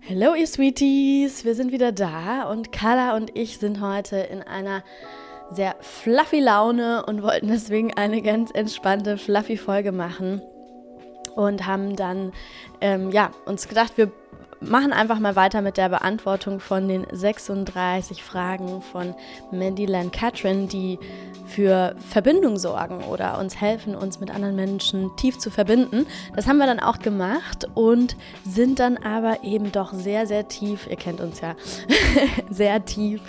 Hello, ihr Sweeties! Wir sind wieder da und Carla und ich sind heute in einer sehr fluffy Laune und wollten deswegen eine ganz entspannte, fluffy Folge machen und haben dann ähm, ja, uns gedacht, wir machen einfach mal weiter mit der Beantwortung von den 36 Fragen von Mandy Lan Catherine, die für Verbindung sorgen oder uns helfen, uns mit anderen Menschen tief zu verbinden. Das haben wir dann auch gemacht und sind dann aber eben doch sehr, sehr tief, ihr kennt uns ja, sehr tief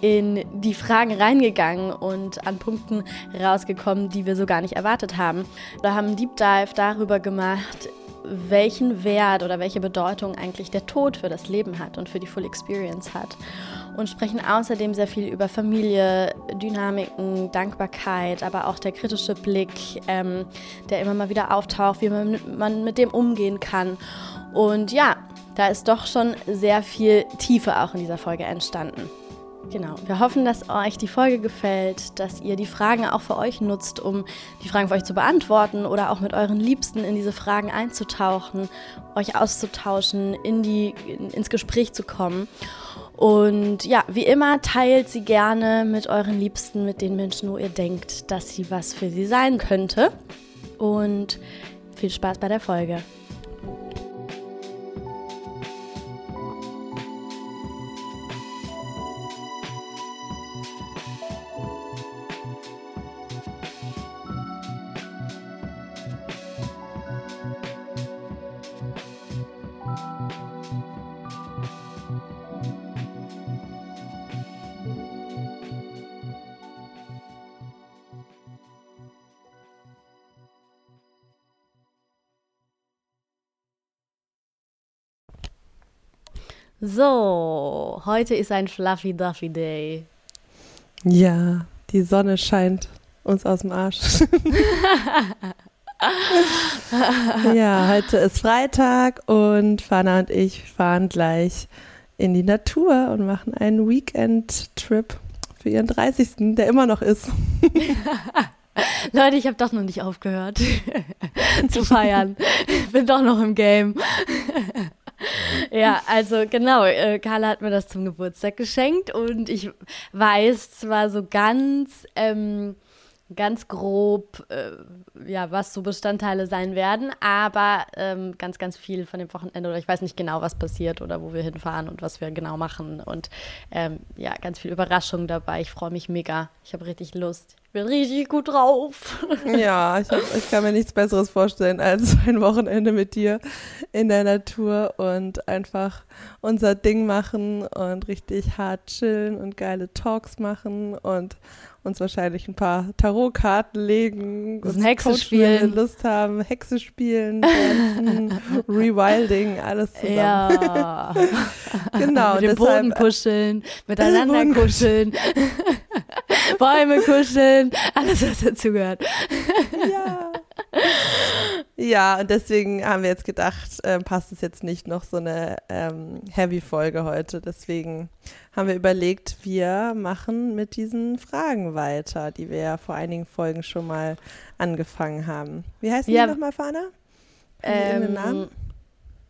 in die Fragen reingegangen und an Punkten rausgekommen, die wir so gar nicht erwartet haben. Wir haben einen Deep Dive darüber gemacht, welchen Wert oder welche Bedeutung eigentlich der Tod für das Leben hat und für die Full Experience hat. Und sprechen außerdem sehr viel über Familie, Dynamiken, Dankbarkeit, aber auch der kritische Blick, ähm, der immer mal wieder auftaucht, wie man, man mit dem umgehen kann. Und ja, da ist doch schon sehr viel Tiefe auch in dieser Folge entstanden. Genau. Wir hoffen, dass euch die Folge gefällt, dass ihr die Fragen auch für euch nutzt, um die Fragen für euch zu beantworten oder auch mit euren Liebsten in diese Fragen einzutauchen, euch auszutauschen, in die, in, ins Gespräch zu kommen. Und ja, wie immer, teilt sie gerne mit euren Liebsten, mit den Menschen, wo ihr denkt, dass sie was für sie sein könnte. Und viel Spaß bei der Folge. So, heute ist ein Fluffy Duffy Day. Ja, die Sonne scheint uns aus dem Arsch. ja, heute ist Freitag und Fana und ich fahren gleich in die Natur und machen einen Weekend-Trip für ihren 30. der immer noch ist. Leute, ich habe doch noch nicht aufgehört zu feiern. Bin doch noch im Game. Ja, also genau, äh, Carla hat mir das zum Geburtstag geschenkt und ich weiß zwar so ganz, ähm, ganz grob, äh, ja, was so Bestandteile sein werden, aber ähm, ganz, ganz viel von dem Wochenende oder ich weiß nicht genau, was passiert oder wo wir hinfahren und was wir genau machen und ähm, ja, ganz viel Überraschung dabei. Ich freue mich mega. Ich habe richtig Lust bin richtig gut drauf. Ja, ich, hab, ich, kann mir nichts Besseres vorstellen als ein Wochenende mit dir in der Natur und einfach unser Ding machen und richtig hart chillen und geile Talks machen und uns wahrscheinlich ein paar Tarotkarten legen, uns Hexe spielen, Lust haben, Hexe spielen, Dancen, Rewilding, alles zusammen. Ja. genau. Mit dem Boden kuscheln, miteinander kuscheln, Bäume kuscheln, alles was dazu gehört. Ja. Ja, und deswegen haben wir jetzt gedacht, äh, passt es jetzt nicht noch so eine ähm, Heavy-Folge heute. Deswegen haben wir überlegt, wir machen mit diesen Fragen weiter, die wir ja vor einigen Folgen schon mal angefangen haben. Wie heißen ja, die nochmal, Fana? Ähm, Namen?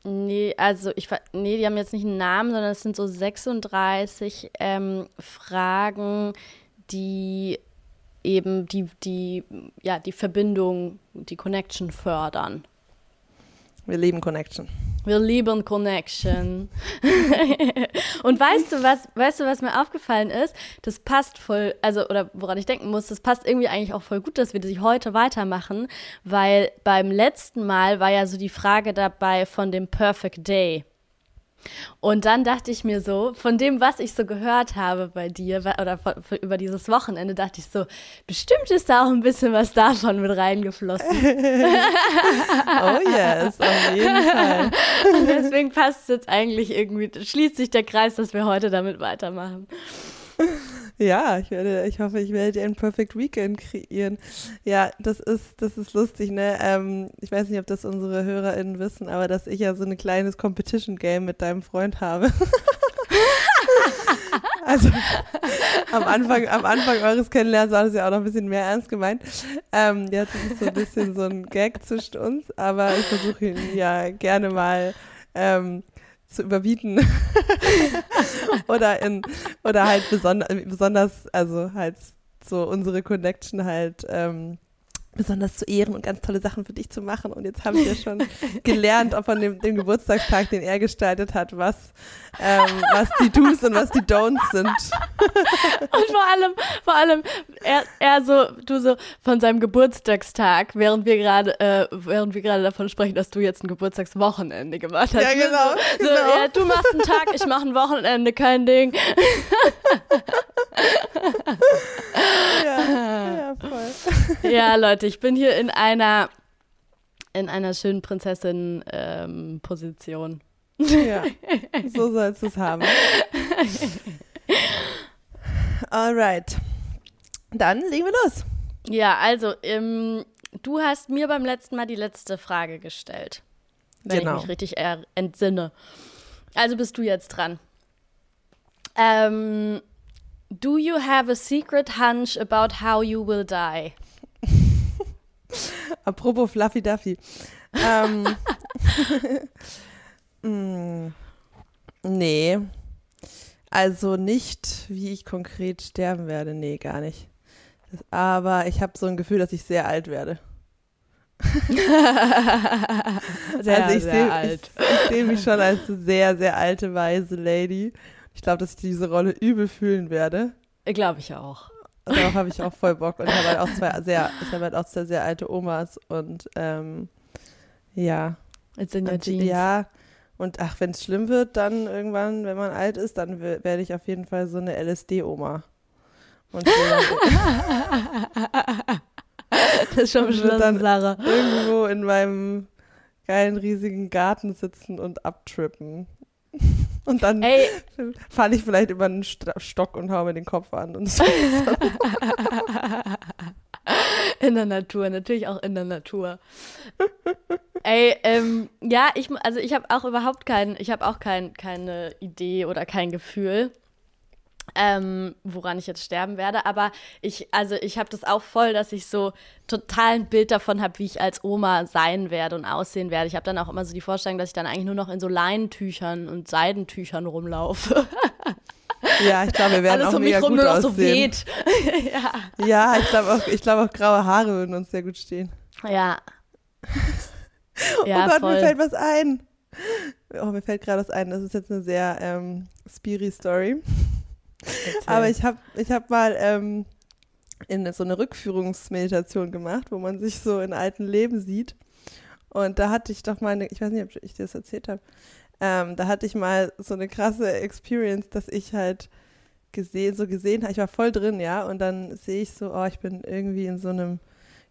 Nee, also ich nee, die haben jetzt nicht einen Namen, sondern es sind so 36 ähm, Fragen, die eben die, die, ja, die Verbindung, die Connection fördern. Wir lieben Connection. Wir lieben Connection. und weißt du was, weißt du, was mir aufgefallen ist? Das passt voll, also, oder woran ich denken muss, das passt irgendwie eigentlich auch voll gut, dass wir das heute weitermachen, weil beim letzten Mal war ja so die Frage dabei von dem Perfect Day. Und dann dachte ich mir so, von dem, was ich so gehört habe bei dir oder von, von, über dieses Wochenende, dachte ich so, bestimmt ist da auch ein bisschen was davon mit reingeflossen. oh yes, auf jeden Fall. Und deswegen passt es jetzt eigentlich irgendwie, schließt sich der Kreis, dass wir heute damit weitermachen. Ja, ich werde, ich hoffe, ich werde ein Perfect Weekend kreieren. Ja, das ist, das ist lustig, ne? Ähm, ich weiß nicht, ob das unsere HörerInnen wissen, aber dass ich ja so ein kleines Competition-Game mit deinem Freund habe. also am Anfang, am Anfang eures Kennenlernens war das ja auch noch ein bisschen mehr ernst gemeint. Ähm, jetzt ist es so ein bisschen so ein Gag zwischen uns, aber ich versuche ihn ja gerne mal ähm, zu überbieten. oder in, oder halt besonders, besonders, also halt so unsere Connection halt ähm, besonders zu ehren und ganz tolle Sachen für dich zu machen. Und jetzt haben wir schon gelernt auch von dem, dem, Geburtstagstag, den er gestaltet hat, was, ähm, was die Do's und was die Don'ts sind. und vor allem, vor allem, er, er so, du so von seinem Geburtstagstag, während wir gerade, äh, während wir gerade davon sprechen, dass du jetzt ein Geburtstagswochenende gemacht hast. Ja, genau. So, genau. So, ja, du machst einen Tag, ich mache ein Wochenende, kein Ding. ja, ja, voll. Ja, Leute, ich bin hier in einer in einer schönen Prinzessin-Position. Ähm, ja, so sollst du es haben. Alright. Dann legen wir los. Ja, also, ähm, du hast mir beim letzten Mal die letzte Frage gestellt. Wenn genau. ich mich richtig entsinne. Also bist du jetzt dran. Ähm, do you have a secret hunch about how you will die? Apropos Fluffy Duffy. Ähm, mm, nee. Also nicht, wie ich konkret sterben werde. Nee, gar nicht. Das, aber ich habe so ein Gefühl, dass ich sehr alt werde. sehr, also ich sehr seh, alt. Ich, ich sehe mich schon als sehr, sehr alte, weise Lady. Ich glaube, dass ich diese Rolle übel fühlen werde. Glaube ich auch. Darauf habe ich auch voll Bock. Und ich habe halt auch zwei sehr, ich habe halt auch zwei sehr alte Omas und ähm, ja. It's in your und, jeans. Ja. Und ach, wenn es schlimm wird, dann irgendwann, wenn man alt ist, dann werde ich auf jeden Fall so eine LSD-Oma. Und das ist schon beschlossen, Sarah. Irgendwo in meinem geilen, riesigen Garten sitzen und abtrippen. Und dann falle ich vielleicht über einen Stock und haue mir den Kopf an. Und so. in der Natur, natürlich auch in der Natur. Ey, ähm, ja, ich, also ich habe auch überhaupt kein, ich habe auch kein, keine Idee oder kein Gefühl, ähm, woran ich jetzt sterben werde. Aber ich, also ich habe das auch voll, dass ich so total ein Bild davon habe, wie ich als Oma sein werde und aussehen werde. Ich habe dann auch immer so die Vorstellung, dass ich dann eigentlich nur noch in so Leinentüchern und Seidentüchern rumlaufe. Ja, ich glaube, wir werden Alles auch um mega gut nur noch so aussehen. weht. ja. ja, ich glaube auch, ich glaube auch graue Haare würden uns sehr gut stehen. Ja. ja oh Gott, voll. mir fällt was ein. Oh, mir fällt gerade was ein. Das ist jetzt eine sehr ähm, Spiri-Story. Aber ich habe ich hab mal ähm, in so eine Rückführungsmeditation gemacht, wo man sich so in alten Leben sieht. Und da hatte ich doch mal eine, ich weiß nicht, ob ich dir das erzählt habe, ähm, da hatte ich mal so eine krasse Experience, dass ich halt gesehen, so gesehen habe, ich war voll drin, ja, und dann sehe ich so, oh, ich bin irgendwie in so einem,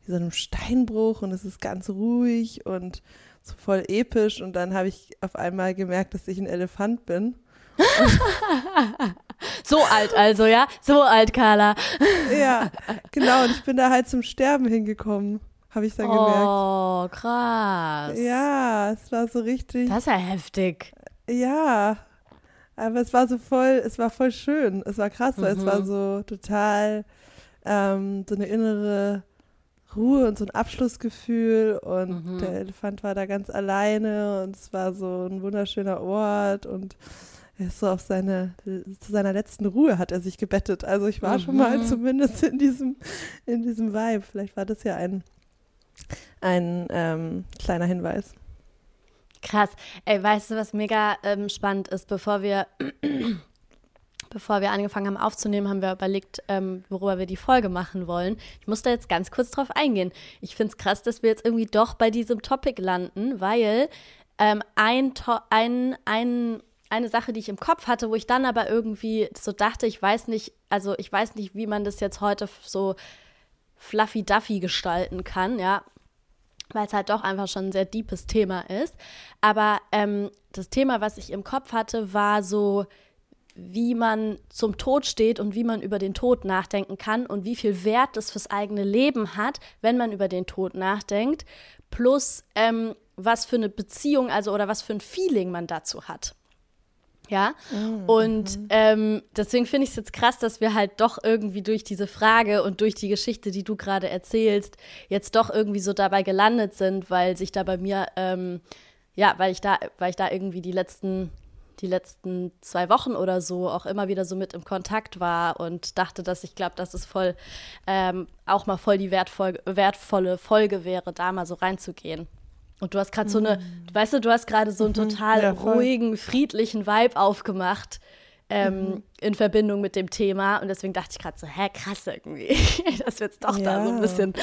in so einem Steinbruch und es ist ganz ruhig und so voll episch und dann habe ich auf einmal gemerkt, dass ich ein Elefant bin. so alt also, ja? So alt, Carla. ja, genau. Und ich bin da halt zum Sterben hingekommen, habe ich dann gemerkt. Oh, krass. Ja, es war so richtig. Das ist ja heftig. Ja, aber es war so voll, es war voll schön. Es war krass, weil mhm. es war so total ähm, so eine innere Ruhe und so ein Abschlussgefühl und mhm. der Elefant war da ganz alleine und es war so ein wunderschöner Ort und er ist so auf seine, zu seiner letzten Ruhe hat er sich gebettet. Also ich war mhm. schon mal zumindest in diesem, in diesem Vibe. Vielleicht war das ja ein, ein ähm, kleiner Hinweis. Krass. Ey, weißt du, was mega ähm, spannend ist? Bevor wir, bevor wir angefangen haben aufzunehmen, haben wir überlegt, ähm, worüber wir die Folge machen wollen. Ich muss da jetzt ganz kurz drauf eingehen. Ich finde es krass, dass wir jetzt irgendwie doch bei diesem Topic landen, weil ähm, ein, ein, ein eine Sache, die ich im Kopf hatte, wo ich dann aber irgendwie so dachte, ich weiß nicht, also ich weiß nicht, wie man das jetzt heute so fluffy duffy gestalten kann, ja, weil es halt doch einfach schon ein sehr deepes Thema ist. Aber ähm, das Thema, was ich im Kopf hatte, war so, wie man zum Tod steht und wie man über den Tod nachdenken kann und wie viel Wert es fürs eigene Leben hat, wenn man über den Tod nachdenkt, plus ähm, was für eine Beziehung, also oder was für ein Feeling man dazu hat. Ja, mhm. und ähm, deswegen finde ich es jetzt krass, dass wir halt doch irgendwie durch diese Frage und durch die Geschichte, die du gerade erzählst, jetzt doch irgendwie so dabei gelandet sind, weil sich da bei mir, ähm, ja, weil ich da, weil ich da irgendwie die letzten die letzten zwei Wochen oder so auch immer wieder so mit im Kontakt war und dachte, dass ich glaube, dass es voll ähm, auch mal voll die wertvoll, wertvolle Folge wäre, da mal so reinzugehen. Und du hast gerade so eine, mhm. weißt du, du hast gerade so einen mhm. total ja, ruhigen, friedlichen Vibe aufgemacht. Ähm, mhm. in Verbindung mit dem Thema. Und deswegen dachte ich gerade so, hä, krass irgendwie, dass wir jetzt doch ja. da so ein bisschen,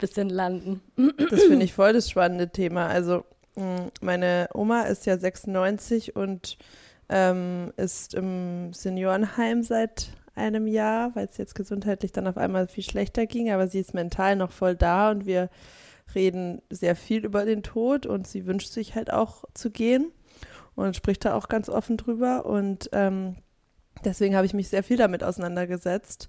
bisschen landen. Das finde ich voll das spannende Thema. Also mm, meine Oma ist ja 96 und ähm, ist im Seniorenheim seit einem Jahr, weil es jetzt gesundheitlich dann auf einmal viel schlechter ging, aber sie ist mental noch voll da und wir reden sehr viel über den Tod und sie wünscht sich halt auch zu gehen und spricht da auch ganz offen drüber und ähm, deswegen habe ich mich sehr viel damit auseinandergesetzt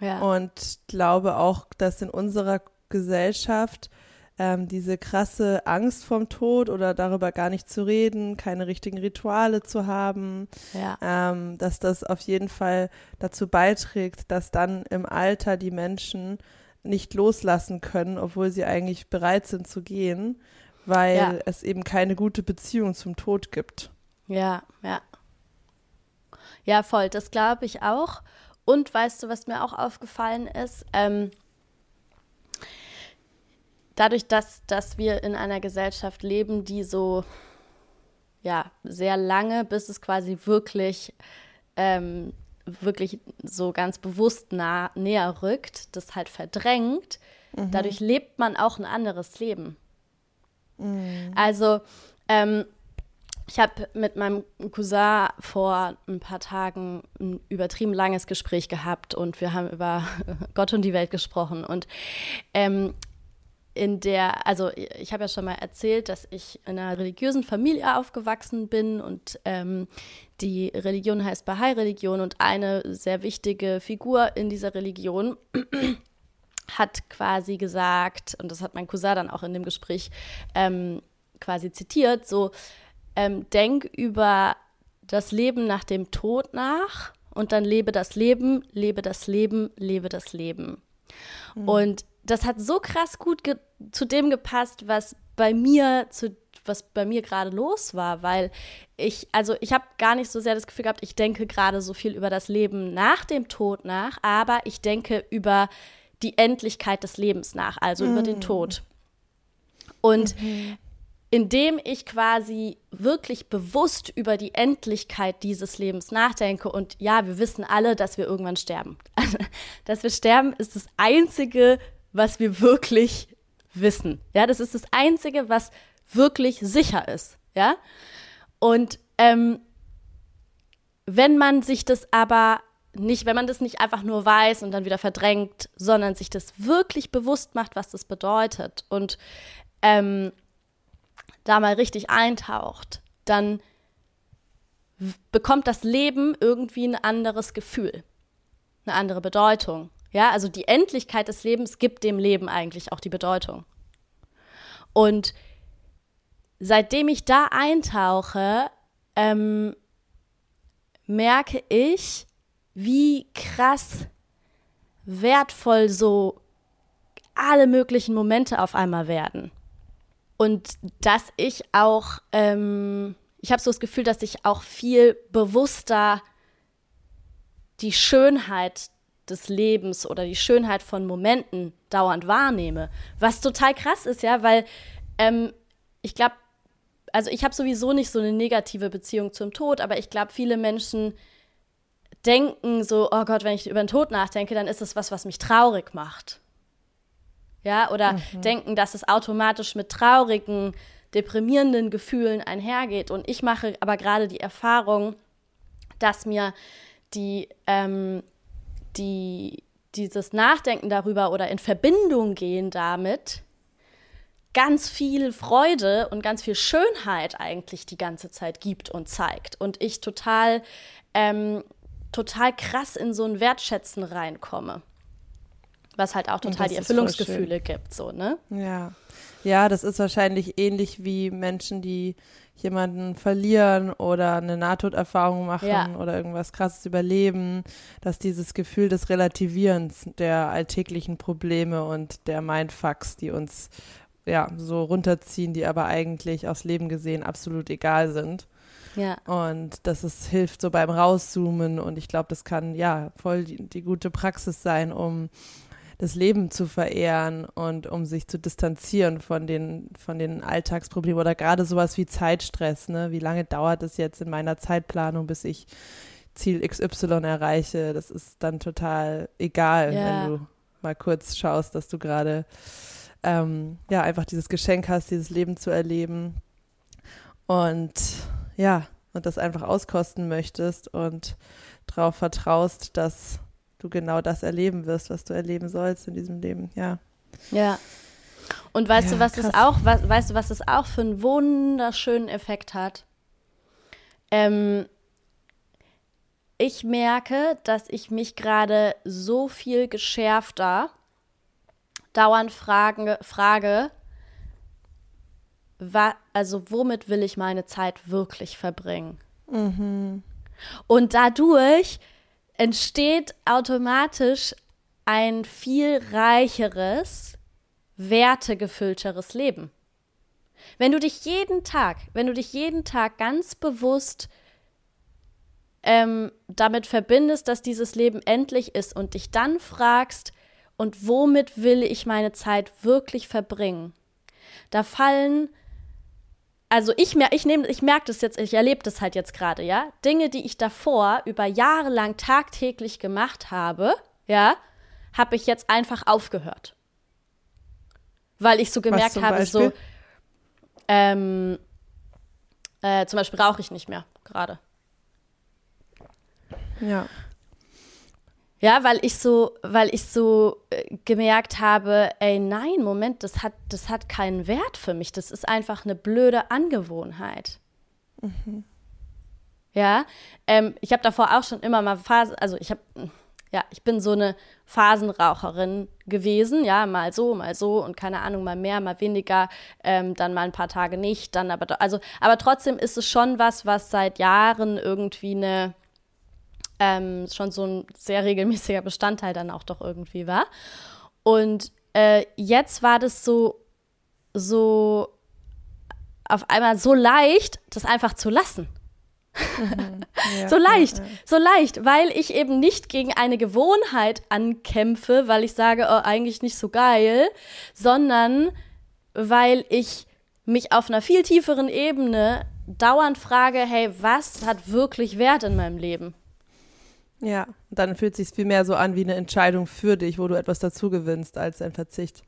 ja. und glaube auch, dass in unserer Gesellschaft ähm, diese krasse Angst vorm Tod oder darüber gar nicht zu reden, keine richtigen Rituale zu haben, ja. ähm, dass das auf jeden Fall dazu beiträgt, dass dann im Alter die Menschen nicht loslassen können, obwohl sie eigentlich bereit sind zu gehen, weil ja. es eben keine gute Beziehung zum Tod gibt. Ja, ja. Ja, voll, das glaube ich auch. Und weißt du, was mir auch aufgefallen ist? Ähm, dadurch, dass, dass wir in einer Gesellschaft leben, die so ja, sehr lange, bis es quasi wirklich, ähm, wirklich so ganz bewusst nah, näher rückt, das halt verdrängt, mhm. dadurch lebt man auch ein anderes Leben. Mhm. Also, ähm, ich habe mit meinem Cousin vor ein paar Tagen ein übertrieben langes Gespräch gehabt und wir haben über Gott und die Welt gesprochen. Und ähm, in der, also ich habe ja schon mal erzählt, dass ich in einer religiösen Familie aufgewachsen bin und ähm, die Religion heißt Bahai-Religion und eine sehr wichtige Figur in dieser Religion hat quasi gesagt, und das hat mein Cousin dann auch in dem Gespräch ähm, quasi zitiert, so ähm, denk über das Leben nach dem Tod nach und dann lebe das Leben, lebe das Leben, lebe das Leben. Mhm. Und das hat so krass gut zu dem gepasst, was bei mir zu was bei mir gerade los war, weil ich, also ich habe gar nicht so sehr das Gefühl gehabt, ich denke gerade so viel über das Leben nach dem Tod nach, aber ich denke über die Endlichkeit des Lebens nach, also mhm. über den mm. Tod. Und mhm. indem ich quasi wirklich bewusst über die Endlichkeit dieses Lebens nachdenke und ja, wir wissen alle, dass wir irgendwann sterben. dass wir sterben ist das einzige was wir wirklich wissen. Ja, das ist das Einzige, was wirklich sicher ist. Ja, und ähm, wenn man sich das aber nicht, wenn man das nicht einfach nur weiß und dann wieder verdrängt, sondern sich das wirklich bewusst macht, was das bedeutet und ähm, da mal richtig eintaucht, dann bekommt das Leben irgendwie ein anderes Gefühl, eine andere Bedeutung. Ja, also die Endlichkeit des Lebens gibt dem Leben eigentlich auch die Bedeutung. Und seitdem ich da eintauche, ähm, merke ich, wie krass wertvoll so alle möglichen Momente auf einmal werden. Und dass ich auch, ähm, ich habe so das Gefühl, dass ich auch viel bewusster die Schönheit des Lebens oder die Schönheit von Momenten dauernd wahrnehme. Was total krass ist, ja, weil ähm, ich glaube, also ich habe sowieso nicht so eine negative Beziehung zum Tod, aber ich glaube, viele Menschen denken so, oh Gott, wenn ich über den Tod nachdenke, dann ist es was, was mich traurig macht. Ja, oder mhm. denken, dass es automatisch mit traurigen, deprimierenden Gefühlen einhergeht. Und ich mache aber gerade die Erfahrung, dass mir die ähm, die, dieses Nachdenken darüber oder in Verbindung gehen damit ganz viel Freude und ganz viel Schönheit eigentlich die ganze Zeit gibt und zeigt. Und ich total, ähm, total krass in so ein Wertschätzen reinkomme. Was halt auch total die Erfüllungsgefühle gibt, so, ne? Ja. Ja, das ist wahrscheinlich ähnlich wie Menschen, die jemanden verlieren oder eine Nahtoderfahrung machen ja. oder irgendwas krasses überleben, dass dieses Gefühl des Relativierens der alltäglichen Probleme und der Mindfucks, die uns ja so runterziehen, die aber eigentlich aufs Leben gesehen absolut egal sind, Ja. Und das ist, hilft so beim Rauszoomen und ich glaube, das kann ja voll die, die gute Praxis sein, um das Leben zu verehren und um sich zu distanzieren von den, von den Alltagsproblemen oder gerade sowas wie Zeitstress. Ne? Wie lange dauert es jetzt in meiner Zeitplanung, bis ich Ziel XY erreiche? Das ist dann total egal, Ja. wenn du mal kurz schaust, dass du gerade ähm, ja einfach dieses Geschenk hast, dieses Leben zu erleben und ja, und das einfach auskosten möchtest und darauf vertraust, dass du genau das erleben wirst, was du erleben sollst in diesem Leben. Ja. Ja. Und weißt Ja, du, was es krass. auch, was, weißt du, was es auch für einen wunderschönen Effekt hat? Ähm, ich merke, dass ich mich gerade so viel geschärfter dauernd fragen, frage, wa, also womit will ich meine Zeit wirklich verbringen? Und dadurch entsteht automatisch ein viel reicheres, wertegefüllteres Leben. Wenn du dich jeden Tag, wenn du dich jeden Tag ganz bewusst ähm, damit verbindest, dass dieses Leben endlich ist und dich dann fragst, und womit will ich meine Zeit wirklich verbringen? Da fallen, also ich, mer ich, nehm, ich merke das jetzt, ich erlebe das halt jetzt gerade, ja. Dinge, die ich davor über Jahre lang tagtäglich gemacht habe, ja, habe ich jetzt einfach aufgehört. Weil ich so gemerkt habe, so, Beispiel? ähm, äh, zum Beispiel rauche ich nicht mehr gerade. Ja. Ja, weil ich so, weil ich so äh, gemerkt habe, ey, nein, Moment, das hat, das hat keinen Wert für mich. Das ist einfach eine blöde Angewohnheit. Ja, ähm, ich habe davor auch schon immer mal Phasen, also ich habe, ja, ich bin so eine Phasenraucherin gewesen, ja, mal so, mal so und keine Ahnung, mal mehr, mal weniger, ähm, dann mal ein paar Tage nicht, dann aber, also, aber trotzdem ist es schon was, was seit Jahren irgendwie eine, ähm, schon so ein sehr regelmäßiger Bestandteil dann auch doch irgendwie war. Und äh, jetzt war das so, so auf einmal so leicht, das einfach zu lassen. ja. So leicht, Ja, ja. so leicht, weil ich eben nicht gegen eine Gewohnheit ankämpfe, weil ich sage, oh, eigentlich nicht so geil, sondern weil ich mich auf einer viel tieferen Ebene dauernd frage, hey, was hat wirklich Wert in meinem Leben? Ja, und dann fühlt es sich viel mehr so an wie eine Entscheidung für dich, wo du etwas dazu gewinnst als ein Verzicht.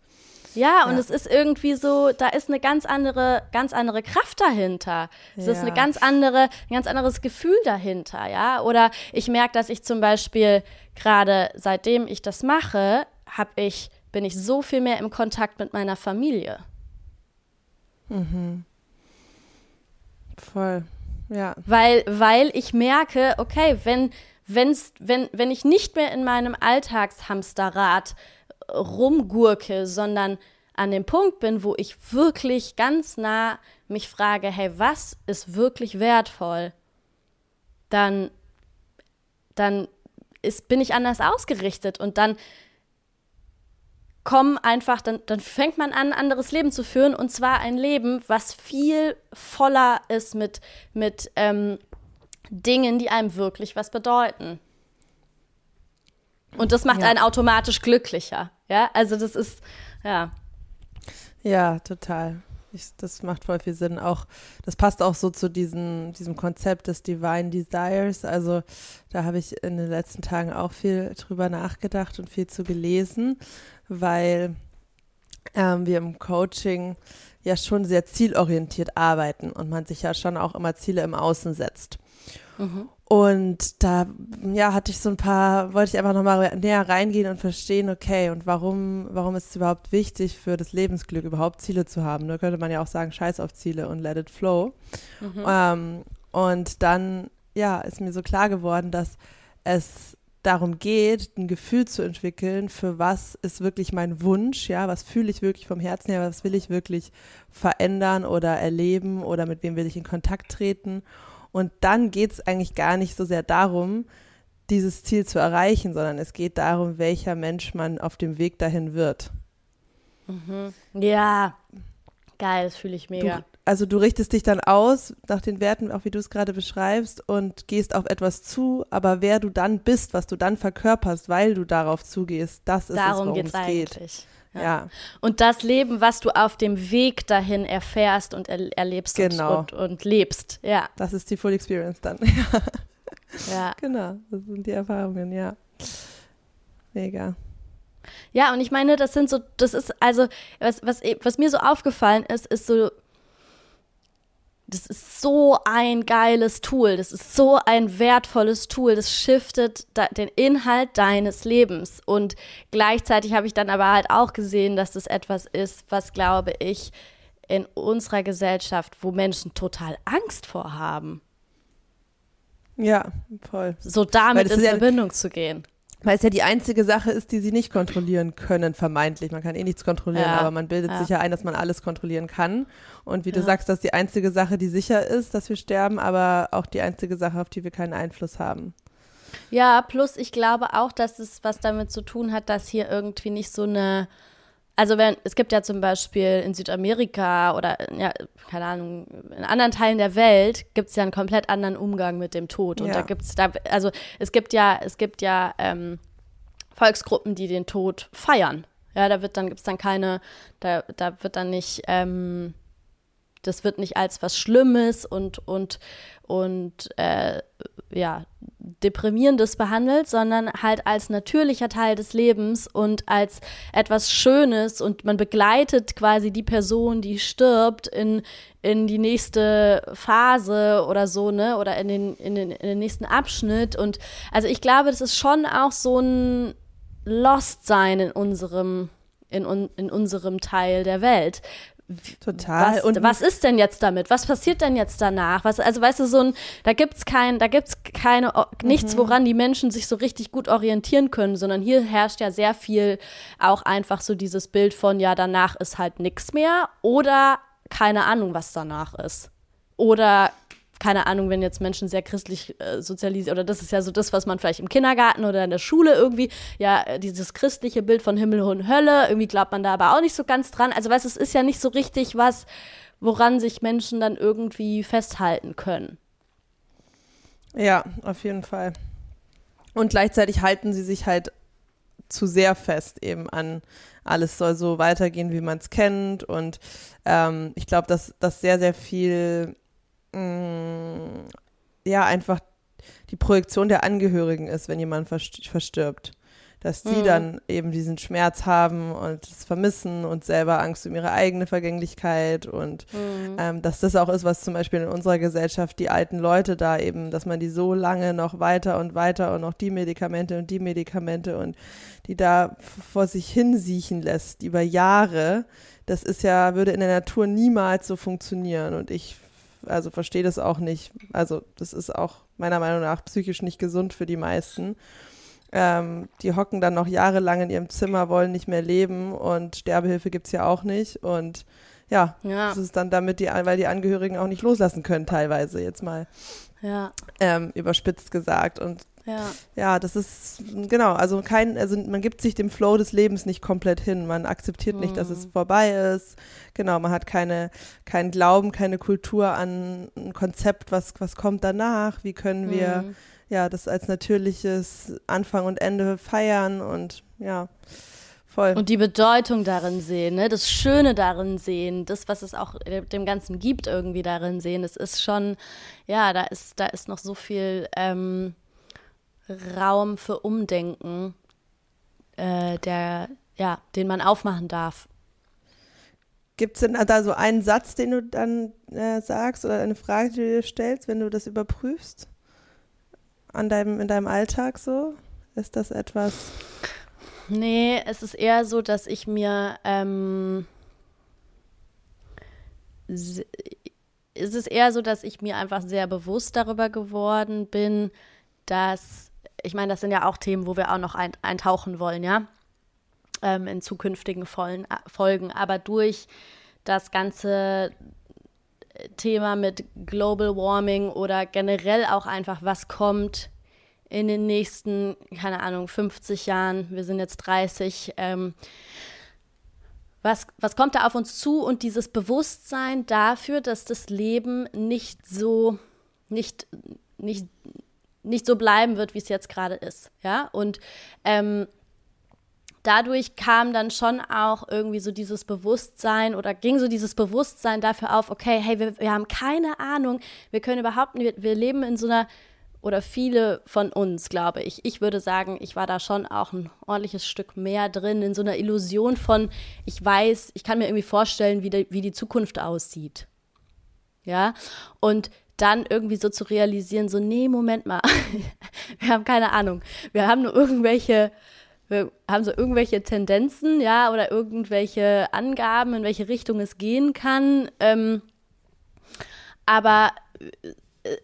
Ja, und Ja. es ist irgendwie so, da ist eine ganz andere, ganz andere Kraft dahinter. Es ist Ja. eine ganz andere, ein ganz anderes Gefühl dahinter, ja. Oder ich merke, dass ich zum Beispiel gerade seitdem ich das mache, hab ich, bin ich so viel mehr im Kontakt mit meiner Familie. Voll. Ja. Weil, weil ich merke, okay, wenn, wenn's, wenn, wenn ich nicht mehr in meinem Alltagshamsterrad rumgurke, sondern an dem Punkt bin, wo ich wirklich ganz nah mich frage, hey, was ist wirklich wertvoll, dann, dann ist, bin ich anders ausgerichtet und dann kommen einfach, dann, dann fängt man an, ein anderes Leben zu führen und zwar ein Leben, was viel voller ist mit, mit ähm, Dingen, die einem wirklich was bedeuten. Und das macht Ja. einen automatisch glücklicher. Ja, also das ist, ja. Ja, total. Ich, das macht voll viel Sinn. Auch, das passt auch so zu diesem, diesem Konzept des Divine Desires. Also da habe ich in den letzten Tagen auch viel drüber nachgedacht und viel zu gelesen, weil ähm, wir im Coaching ja schon sehr zielorientiert arbeiten und man sich ja schon auch immer Ziele im Außen setzt. Und da, ja, hatte ich so ein paar, wollte ich einfach nochmal näher reingehen und verstehen, okay, und warum, warum ist es überhaupt wichtig für das Lebensglück, überhaupt Ziele zu haben? Da könnte man ja auch sagen, scheiß auf Ziele und let it flow. Ähm, und dann, ja, ist mir so klar geworden, dass es darum geht, ein Gefühl zu entwickeln, für was ist wirklich mein Wunsch, ja, was fühle ich wirklich vom Herzen her, was will ich wirklich verändern oder erleben oder mit wem will ich in Kontakt treten. Und dann geht es eigentlich gar nicht so sehr darum, dieses Ziel zu erreichen, sondern es geht darum, welcher Mensch man auf dem Weg dahin wird. Ja, geil, das fühle ich mega. also du richtest dich dann aus nach den Werten, auch wie du es gerade beschreibst, und gehst auf etwas zu, aber wer du dann bist, was du dann verkörperst, weil du darauf zugehst, das ist Darum es, worum es geht. eigentlich. Ja. Ja. Und das Leben, was du auf dem Weg dahin erfährst und er erlebst Genau. und, und, und lebst. Ja, das ist die Full Experience dann. ja. genau, das sind die Erfahrungen, ja. Mega. Ja, und ich meine, das sind so, das ist also, was, was, was mir so aufgefallen ist, ist so, das ist so ein geiles Tool, das ist so ein wertvolles Tool, das shiftet den Inhalt deines Lebens. Und gleichzeitig habe ich dann aber halt auch gesehen, dass das etwas ist, was, glaube ich, in unserer Gesellschaft, wo Menschen total Angst vor haben, Ja, voll. so damit in ja- Verbindung zu gehen. Weil es ja die einzige Sache ist, die sie nicht kontrollieren können, vermeintlich. Man kann eh nichts kontrollieren, Ja, aber man bildet ja. sich ja ein, dass man alles kontrollieren kann. Und wie du Ja. sagst, das ist die einzige Sache, die sicher ist, dass wir sterben, aber auch die einzige Sache, auf die wir keinen Einfluss haben. Ja, plus ich glaube auch, dass es was damit zu tun hat, dass hier irgendwie nicht so eine, also wenn, es gibt ja zum Beispiel in Südamerika oder ja, keine Ahnung, in anderen Teilen der Welt gibt es ja einen komplett anderen Umgang mit dem Tod. Und Ja. da gibt es, da, also es gibt ja, es gibt ja ähm, Volksgruppen, die den Tod feiern. Ja, da wird dann, gibt es dann keine, da, da wird dann nicht, ähm, das wird nicht als was Schlimmes und, und, und äh, ja, deprimierendes behandelt, sondern halt als natürlicher Teil des Lebens und als etwas Schönes und man begleitet quasi die Person, die stirbt, in, in die nächste Phase oder so, ne, oder in den, in den, in den nächsten Abschnitt und also ich glaube, das ist schon auch so ein Lost-Sein in unserem, in, un, in unserem Teil der Welt. Total. Was, Und- was ist denn jetzt damit? Was passiert denn jetzt danach? Was, also weißt du, so ein, da gibt's kein, da gibt's keine, nichts, woran die Menschen sich so richtig gut orientieren können, sondern hier herrscht ja sehr viel auch einfach so dieses Bild von, ja, danach ist halt nichts mehr oder keine Ahnung, was danach ist. Oder keine Ahnung, wenn jetzt Menschen sehr christlich äh, sozialisiert, oder das ist ja so das, was man vielleicht im Kindergarten oder in der Schule irgendwie, ja, äh, dieses christliche Bild von Himmel und Hölle, irgendwie glaubt man da aber auch nicht so ganz dran. Also, weißt es ist ja nicht so richtig was, woran sich Menschen dann irgendwie festhalten können. Ja, auf jeden Fall. Und gleichzeitig halten sie sich halt zu sehr fest eben an, alles soll so weitergehen, wie man es kennt. Und ähm, ich glaube, dass das sehr, sehr viel, mh, ja, einfach die Projektion der Angehörigen ist, wenn jemand verst- verstirbt. Dass die Mhm. dann eben diesen Schmerz haben und es vermissen und selber Angst um ihre eigene Vergänglichkeit und ähm, dass das auch ist, was zum Beispiel in unserer Gesellschaft die alten Leute da eben, dass man die so lange noch weiter und weiter und noch die Medikamente und die Medikamente und die da vor sich hinsiechen lässt über Jahre, das ist ja, würde in der Natur niemals so funktionieren und ich also verstehe das auch nicht. Also das ist auch meiner Meinung nach psychisch nicht gesund für die meisten. Ähm, die hocken dann noch jahrelang in ihrem Zimmer, wollen nicht mehr leben und Sterbehilfe gibt es ja auch nicht. Und ja, Ja. das ist dann damit, die, weil die Angehörigen auch nicht loslassen können, teilweise jetzt mal Ja, ähm, überspitzt gesagt. Und ja. ja, das ist genau, also kein, also man gibt sich dem Flow des Lebens nicht komplett hin. Man akzeptiert nicht, dass es vorbei ist. Genau, man hat keine, keinen Glauben, keine Kultur an ein Konzept, was, was kommt danach, wie können wir Mhm. ja das als natürliches Anfang und Ende feiern und ja, voll. Und die Bedeutung darin sehen, ne? das Schöne darin sehen, das, was es auch dem Ganzen gibt, irgendwie darin sehen. Es ist schon, ja, da ist, da ist noch so viel ähm, Raum für Umdenken, äh, der, ja, den man aufmachen darf. Gibt es denn da so einen Satz, den du dann äh, sagst oder eine Frage, die du dir stellst, wenn du das überprüfst? An deinem, in deinem Alltag so? Ist das etwas? Nee, es ist eher so, dass ich mir ähm, es ist eher so, dass ich mir einfach sehr bewusst darüber geworden bin, dass, ich meine, das sind ja auch Themen, wo wir auch noch ein, eintauchen wollen, ja, ähm, in zukünftigen Folgen, Folgen, aber durch das ganze Thema mit Global Warming oder generell auch einfach, was kommt in den nächsten, keine Ahnung, 50 Jahren, wir sind jetzt 30, ähm, was, was kommt da auf uns zu? Und dieses Bewusstsein dafür, dass das Leben nicht so, nicht, nicht, nicht so bleiben wird, wie es jetzt gerade ist. Ja, und ähm, dadurch kam dann schon auch irgendwie so dieses Bewusstsein oder ging so dieses Bewusstsein dafür auf, okay, hey, wir, wir haben keine Ahnung, wir können überhaupt nicht, wir, wir leben in so einer oder viele von uns, glaube ich. Ich würde sagen, ich war da schon auch ein ordentliches Stück mehr drin, in so einer Illusion von, ich weiß, ich kann mir irgendwie vorstellen, wie, de, wie die Zukunft aussieht. Ja, und dann irgendwie so zu realisieren, so, nee, Moment mal, wir haben keine Ahnung. Wir haben nur irgendwelche, wir haben so irgendwelche Tendenzen, ja, oder irgendwelche Angaben, in welche Richtung es gehen kann. Ähm, aber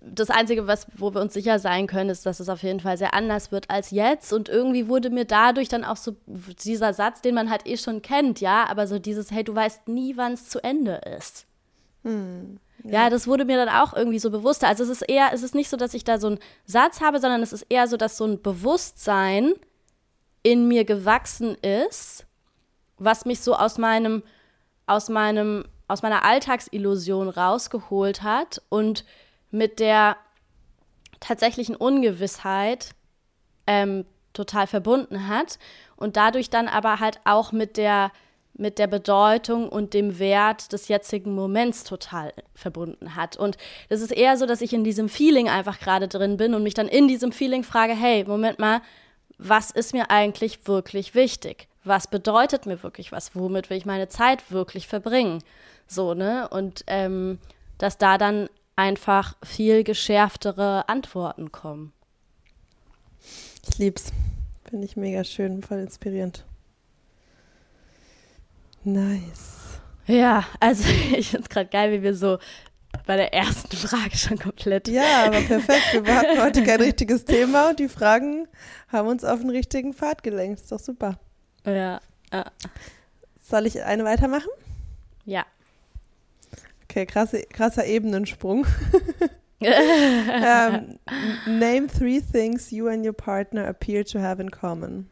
das Einzige, was, wo wir uns sicher sein können, ist, dass es auf jeden Fall sehr anders wird als jetzt. Und irgendwie wurde mir dadurch dann auch so dieser Satz, den man halt eh schon kennt, ja, aber so dieses, hey, du weißt nie, wann es zu Ende ist. Hm, ja. das wurde mir dann auch irgendwie so bewusster. Also es ist eher, es ist nicht so, dass ich da so einen Satz habe, sondern es ist eher so, dass so ein Bewusstsein in mir gewachsen ist, was mich so aus meinem, aus meinem, aus meiner Alltagsillusion rausgeholt hat und mit der tatsächlichen Ungewissheit ähm, total verbunden hat und dadurch dann aber halt auch mit der mit der Bedeutung und dem Wert des jetzigen Moments total verbunden hat. Und es ist eher so, dass ich in diesem Feeling einfach gerade drin bin und mich dann in diesem Feeling frage, hey, Moment mal, was ist mir eigentlich wirklich wichtig? Was bedeutet mir wirklich was? Womit will ich meine Zeit wirklich verbringen? So, ne? Und ähm, dass da dann einfach viel geschärftere Antworten kommen. Ich lieb's. Finde ich mega schön, voll inspirierend. Nice. Ja, also ich finde es gerade geil, wie wir so bei der ersten Frage schon komplett. Ja, aber perfekt. Wir hatten heute kein richtiges Thema und die Fragen haben uns auf den richtigen Pfad gelenkt. Ist doch super. Ja. ja. Soll ich eine weitermachen? Ja. Okay, krasse, krasser Ebenensprung. um, name three things you and your partner appear to have in common.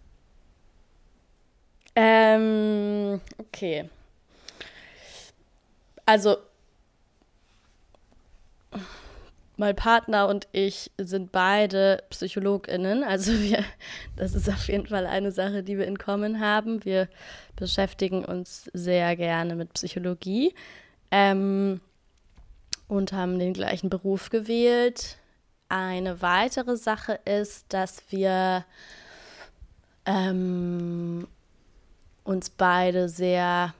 Ähm, okay. Also, mein Partner und ich sind beide PsychologInnen. Also wir, das ist auf jeden Fall eine Sache, die wir in common haben. Wir beschäftigen uns sehr gerne mit Psychologie ähm, und haben den gleichen Beruf gewählt. Eine weitere Sache ist, dass wir ähm, uns beide sehr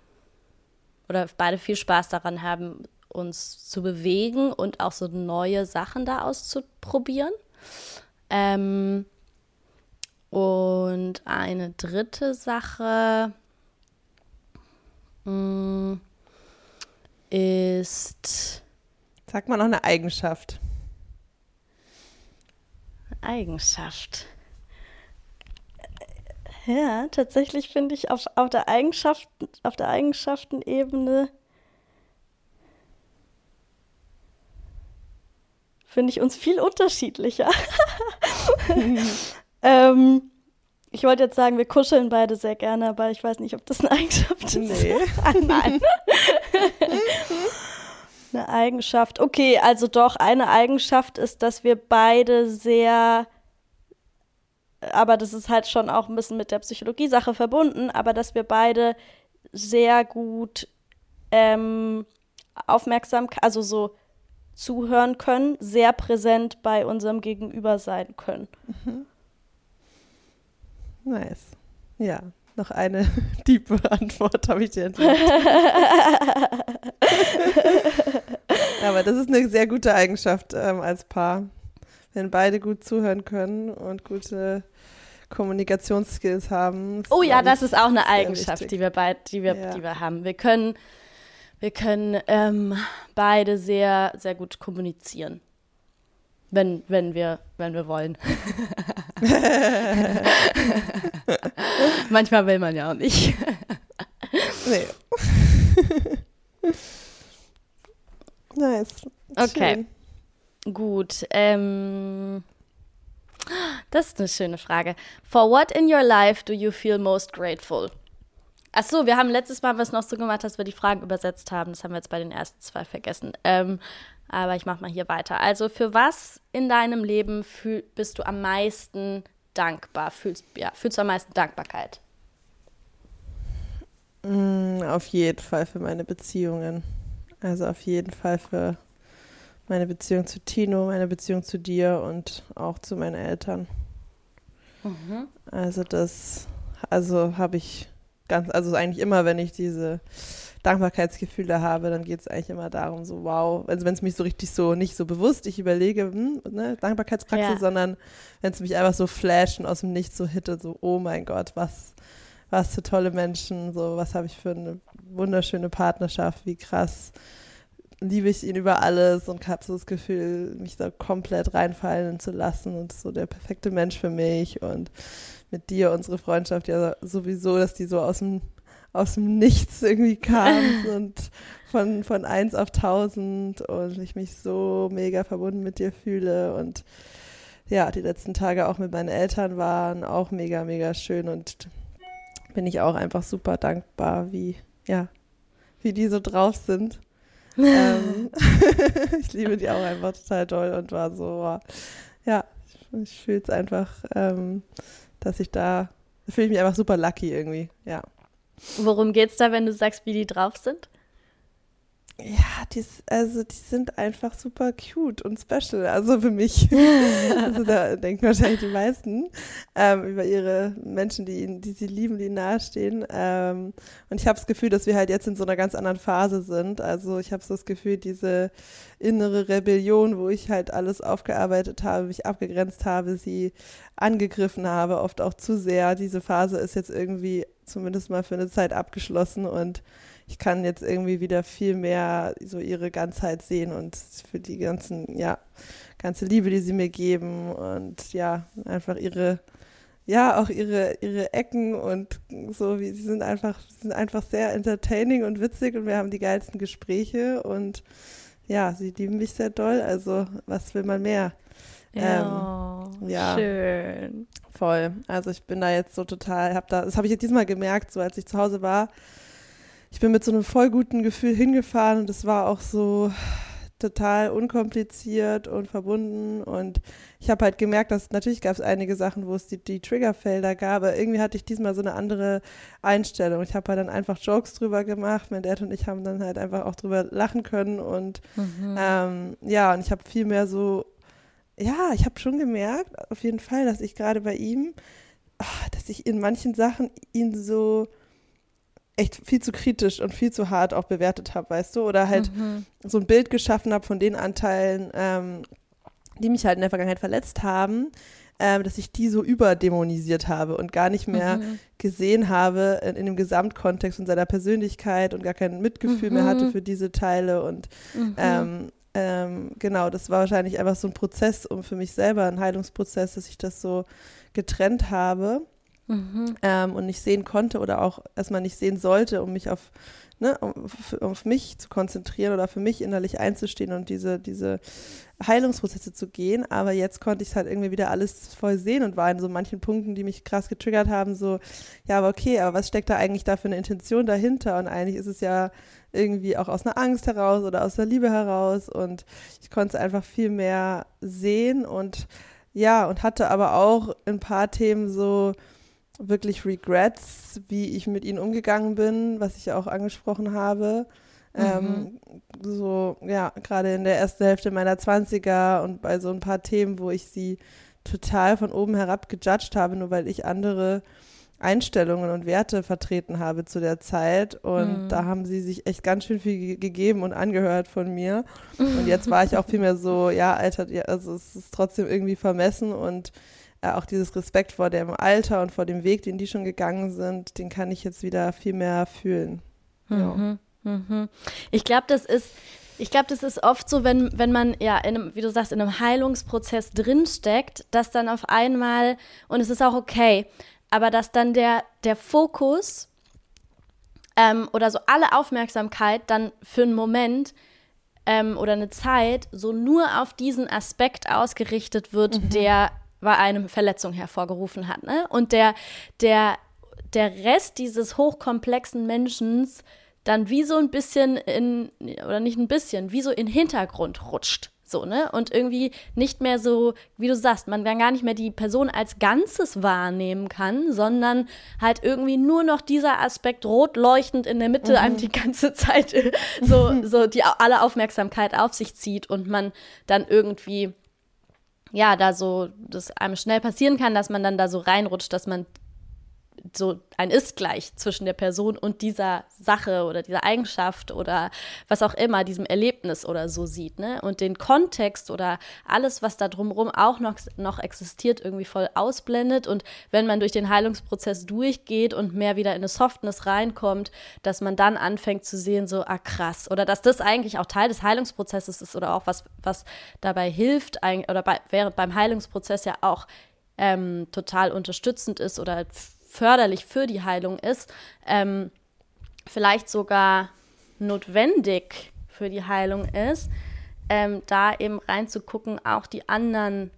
oder beide viel Spaß daran haben, uns zu bewegen und auch so neue Sachen da auszuprobieren. Ähm, und eine dritte Sache, mh, hm, ist. Sag mal noch eine Eigenschaft. Eigenschaft. Ja, tatsächlich finde ich auf, auf der Eigenschaften, auf der Eigenschaftenebene finde ich uns viel unterschiedlicher. ähm, ich wollte jetzt sagen, wir kuscheln beide sehr gerne, aber ich weiß nicht, ob das eine Eigenschaft ist. Nee. nein. eine Eigenschaft. Okay, also doch, eine Eigenschaft ist, dass wir beide sehr, aber das ist halt schon auch ein bisschen mit der Psychologie-Sache verbunden, aber dass wir beide sehr gut ähm, aufmerksam, also so zuhören können, sehr präsent bei unserem Gegenüber sein können. Mhm. Nice. Ja, noch eine tiefe Antwort habe ich dir entdeckt. Aber das ist eine sehr gute Eigenschaft ähm, als Paar. Wenn beide gut zuhören können und gute Kommunikationsskills haben. Oh ja, das ist auch eine Eigenschaft, die wir beide, die wir, ja. die wir haben. Wir können, wir können ähm, beide sehr, sehr gut kommunizieren. Wenn, wenn wir, wenn wir wollen. Manchmal will man ja auch nicht. nee. nice. Okay. Schön. Gut. Ähm, das ist eine schöne Frage. For what in your life do you feel most grateful? Ach so, wir haben letztes Mal was noch so gemacht, dass wir die Fragen übersetzt haben. Das haben wir jetzt bei den ersten zwei vergessen. Ähm, aber ich mache mal hier weiter. Also für was in deinem Leben fühl, bist du am meisten dankbar? Fühlst, ja, fühlst du am meisten Dankbarkeit? Mm, auf jeden Fall für meine Beziehungen. Also auf jeden Fall für meine Beziehung zu Tino, meine Beziehung zu dir und auch zu meinen Eltern. Mhm. Also das, also habe ich ganz, also eigentlich immer, wenn ich diese Dankbarkeitsgefühle habe, dann geht es eigentlich immer darum, so wow, also wenn es mich so richtig so, nicht so bewusst, ich überlege, hm, ne, Dankbarkeitspraxis, ja. sondern wenn es mich einfach so flashen aus dem Nichts so hittet, so oh mein Gott, was, was für tolle Menschen, so was habe ich für eine wunderschöne Partnerschaft, wie krass liebe ich ihn über alles und habe so das Gefühl, mich da komplett reinfallen zu lassen und so der perfekte Mensch für mich und mit dir unsere Freundschaft ja sowieso, dass die so aus dem aus dem Nichts irgendwie kam und von, von eins auf tausend und ich mich so mega verbunden mit dir fühle und ja, die letzten Tage auch mit meinen Eltern waren auch mega, mega schön und bin ich auch einfach super dankbar, wie, ja, wie die so drauf sind. Ähm, ich liebe die auch einfach total toll und war so, ja, ich fühle es einfach, ähm, dass ich da, da fühle ich mich einfach super lucky irgendwie, ja. Worum geht's da, wenn du sagst, wie die drauf sind? Ja, die, also die sind einfach super cute und special, also für mich. also da denken wahrscheinlich die meisten ähm, über ihre Menschen, die, ihnen, die sie lieben, die ihnen nahestehen. Ähm, und ich habe das Gefühl, dass wir halt jetzt in so einer ganz anderen Phase sind. Also ich habe so das Gefühl, diese innere Rebellion, wo ich halt alles aufgearbeitet habe, mich abgegrenzt habe, sie angegriffen habe, oft auch zu sehr. Diese Phase ist jetzt irgendwie zumindest mal für eine Zeit abgeschlossen und ich kann jetzt irgendwie wieder viel mehr so ihre Ganzheit sehen und für die ganzen, ja, ganze Liebe, die sie mir geben und ja, einfach ihre, ja, auch ihre, ihre Ecken und so, wie sie sind einfach, sind einfach sehr entertaining und witzig und wir haben die geilsten Gespräche und ja, sie lieben mich sehr doll, also was will man mehr? Ja, ähm, ja, schön. Voll. Also ich bin da jetzt so total, hab da, das habe ich jetzt diesmal gemerkt, so als ich zu Hause war, ich bin mit so einem voll guten Gefühl hingefahren und es war auch so total unkompliziert und verbunden und ich habe halt gemerkt, dass natürlich gab es einige Sachen, wo es die, die Triggerfelder gab, aber irgendwie hatte ich diesmal so eine andere Einstellung. Ich habe halt dann einfach Jokes drüber gemacht, mein Dad und ich haben dann halt einfach auch drüber lachen können und mhm. ähm, ja, und ich habe viel mehr so, ja, ich habe schon gemerkt, auf jeden Fall, dass ich gerade bei ihm, ach, dass ich in manchen Sachen ihn so echt viel zu kritisch und viel zu hart auch bewertet habe, weißt du? Oder halt mhm. so ein Bild geschaffen habe von den Anteilen, ähm, die mich halt in der Vergangenheit verletzt haben, ähm, dass ich die so überdämonisiert habe und gar nicht mehr mhm. gesehen habe in, in, dem Gesamtkontext von seiner Persönlichkeit und gar kein Mitgefühl mhm. mehr hatte für diese Teile. Und mhm. ähm, ähm, genau, das war wahrscheinlich einfach so ein Prozess, um für mich selber, ein Heilungsprozess, dass ich das so getrennt habe mhm. ähm, und nicht sehen konnte oder auch erstmal nicht sehen sollte, um mich auf, ne, um, auf mich zu konzentrieren oder für mich innerlich einzustehen und diese, diese Heilungsprozesse zu gehen. Aber jetzt konnte ich es halt irgendwie wieder alles voll sehen und war in so manchen Punkten, die mich krass getriggert haben, so, ja, aber okay, aber was steckt da eigentlich da für eine Intention dahinter? Und eigentlich ist es ja irgendwie auch aus einer Angst heraus oder aus der Liebe heraus und ich konnte es einfach viel mehr sehen und ja, und hatte aber auch ein paar Themen so, wirklich Regrets, wie ich mit ihnen umgegangen bin, was ich ja auch angesprochen habe. Mhm. Ähm, so, ja, gerade in der ersten Hälfte meiner 20er und bei so ein paar Themen, wo ich sie total von oben herab gejudged habe, nur weil ich andere Einstellungen und Werte vertreten habe zu der Zeit. Und mhm. da haben sie sich echt ganz schön viel gegeben und angehört von mir. Und jetzt war ich auch viel mehr so, ja, Alter, also es ist trotzdem irgendwie vermessen und äh, auch dieses Respekt vor dem Alter und vor dem Weg, den die schon gegangen sind, den kann ich jetzt wieder viel mehr fühlen. Mhm, ja. mhm. Ich glaube, das ist, ich glaube, das ist oft so, wenn, wenn man ja, in einem, wie du sagst, in einem Heilungsprozess drinsteckt, dass dann auf einmal, und es ist auch okay, aber dass dann der, der Fokus ähm, oder so alle Aufmerksamkeit dann für einen Moment ähm, oder eine Zeit so nur auf diesen Aspekt ausgerichtet wird, mhm. der bei einem Verletzung hervorgerufen hat. Ne? Und der, der der Rest dieses hochkomplexen Menschen dann wie so ein bisschen in, oder nicht ein bisschen, wie so in Hintergrund rutscht. So, ne? Und irgendwie nicht mehr so, wie du sagst, man dann gar nicht mehr die Person als Ganzes wahrnehmen kann, sondern halt irgendwie nur noch dieser Aspekt rot leuchtend in der Mitte mhm. einem die ganze Zeit so, so die alle Aufmerksamkeit auf sich zieht und man dann irgendwie ja, da so, das einem schnell passieren kann, dass man dann da so reinrutscht, dass man so ein Ist-Gleich zwischen der Person und dieser Sache oder dieser Eigenschaft oder was auch immer, diesem Erlebnis oder so sieht, ne? Und den Kontext oder alles, was da drumherum auch noch, noch existiert, irgendwie voll ausblendet. Und wenn man durch den Heilungsprozess durchgeht und mehr wieder in eine Softness reinkommt, dass man dann anfängt zu sehen, so, ah krass, oder dass das eigentlich auch Teil des Heilungsprozesses ist oder auch was, was dabei hilft, oder bei, während beim Heilungsprozess ja auch ähm, total unterstützend ist oder förderlich für die Heilung ist, ähm, vielleicht sogar notwendig für die Heilung ist, ähm, da eben reinzugucken, auch die anderen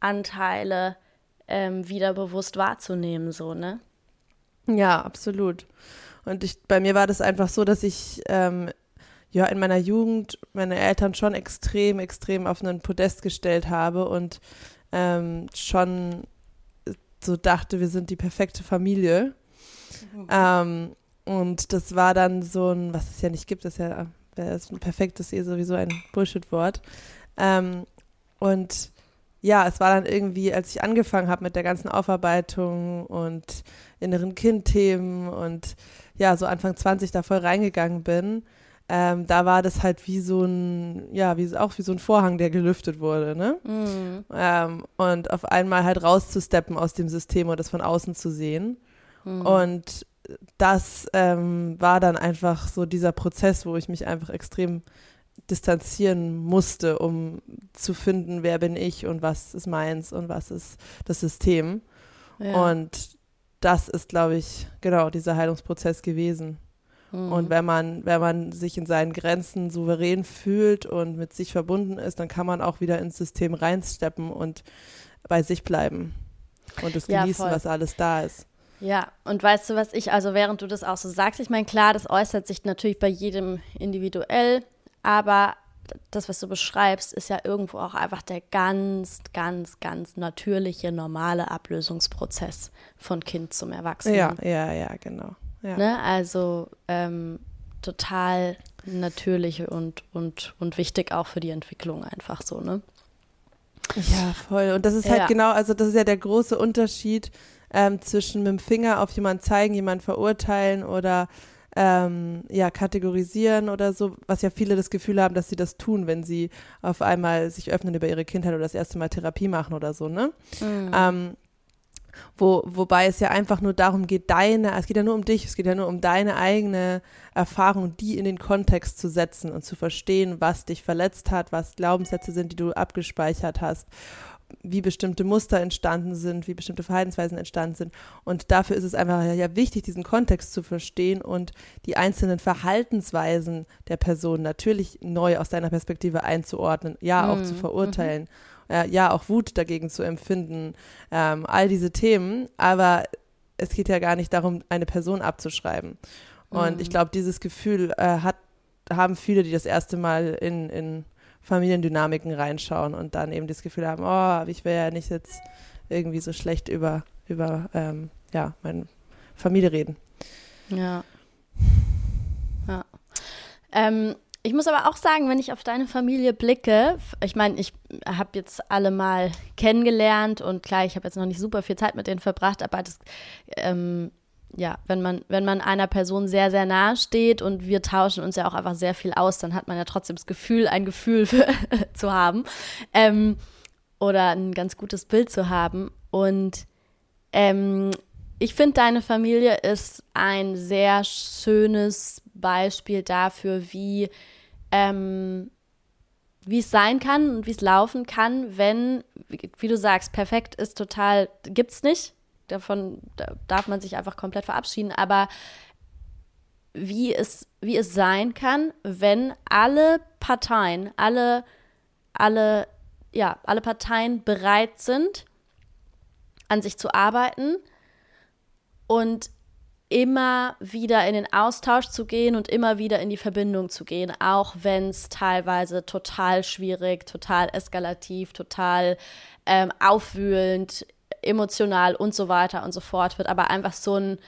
Anteile ähm, wieder bewusst wahrzunehmen, so, ne? Ja, absolut. Und ich, bei mir war das einfach so, dass ich ähm, ja in meiner Jugend meine Eltern schon extrem, extrem auf einen Podest gestellt habe und ähm, schon so dachte, wir sind die perfekte Familie. Mhm. Ähm, und das war dann so ein, was es ja nicht gibt, das ist ja das ist perfekt ist eh sowieso ein Bullshit-Wort. Ähm, und ja, es war dann irgendwie, als ich angefangen habe mit der ganzen Aufarbeitung und inneren Kindthemen und ja, so Anfang 20 da voll reingegangen bin, ähm, da war das halt wie so ein, ja, wie, auch wie so ein Vorhang, der gelüftet wurde, ne? Mhm. Ähm, und auf einmal halt rauszusteppen aus dem System und das von außen zu sehen. Mhm. Und das ähm, war dann einfach so dieser Prozess, wo ich mich einfach extrem distanzieren musste, um zu finden, wer bin ich und was ist meins und was ist das System. Ja. Und das ist, glaube ich, genau dieser Heilungsprozess gewesen. Mhm. Und wenn man, wenn man sich in seinen Grenzen souverän fühlt und mit sich verbunden ist, dann kann man auch wieder ins System reinsteppen und bei sich bleiben und es genießen, ja, was alles da ist. Ja, und weißt du, was ich, also während du das auch so sagst, ich meine, klar, das äußert sich natürlich bei jedem individuell, aber das, was du beschreibst, ist ja irgendwo auch einfach der ganz, ganz, ganz natürliche, normale Ablösungsprozess von Kind zum Erwachsenen. Ja, ja, ja, genau. Ja. Ne? Also ähm, total natürlich und, und, und wichtig auch für die Entwicklung einfach so, ne? Ja, voll. Und das ist halt ja. genau, also das ist ja der große Unterschied ähm, zwischen mit dem Finger auf jemanden zeigen, jemanden verurteilen oder ähm, ja, kategorisieren oder so, was ja viele das Gefühl haben, dass sie das tun, wenn sie auf einmal sich öffnen über ihre Kindheit oder das erste Mal Therapie machen oder so, ne? Mhm. Ähm, wo, wobei es ja einfach nur darum geht, deine, es geht ja nur um dich, es geht ja nur um deine eigene Erfahrung, die in den Kontext zu setzen und zu verstehen, was dich verletzt hat, was Glaubenssätze sind, die du abgespeichert hast, wie bestimmte Muster entstanden sind, wie bestimmte Verhaltensweisen entstanden sind. Und dafür ist es einfach ja wichtig, diesen Kontext zu verstehen und die einzelnen Verhaltensweisen der Person natürlich neu aus deiner Perspektive einzuordnen, ja, auch mhm. zu verurteilen. Mhm äh, ja auch Wut dagegen zu empfinden, ähm, all diese Themen. Aber es geht ja gar nicht darum, eine Person abzuschreiben. Und mhm. ich glaube, dieses Gefühl äh, hat, haben viele, die das erste Mal in, in Familiendynamiken reinschauen und dann eben das Gefühl haben, oh, ich will ja nicht jetzt irgendwie so schlecht über, über ähm, ja, meine Familie reden. Ja. Ja. Ähm, ich muss aber auch sagen, wenn ich auf deine Familie blicke, ich meine, ich habe jetzt alle mal kennengelernt und klar, ich habe jetzt noch nicht super viel Zeit mit denen verbracht, aber das, ähm, ja, wenn man, wenn man einer Person sehr, sehr nahe steht und wir tauschen uns ja auch einfach sehr viel aus, dann hat man ja trotzdem das Gefühl, ein Gefühl für, zu haben ähm, oder ein ganz gutes Bild zu haben. Und ähm, ich finde, deine Familie ist ein sehr schönes Beispiel dafür, wie, ähm, wie es sein kann und wie es laufen kann, wenn, wie du sagst, perfekt ist total, gibt's nicht. Davon da darf man sich einfach komplett verabschieden. Aber wie es, wie es sein kann, wenn alle Parteien, alle, alle, ja, alle Parteien bereit sind, an sich zu arbeiten und immer wieder in den Austausch zu gehen und immer wieder in die Verbindung zu gehen, auch wenn es teilweise total schwierig, total eskalativ, total ähm, aufwühlend, emotional und so weiter und so fort wird. Aber einfach so ein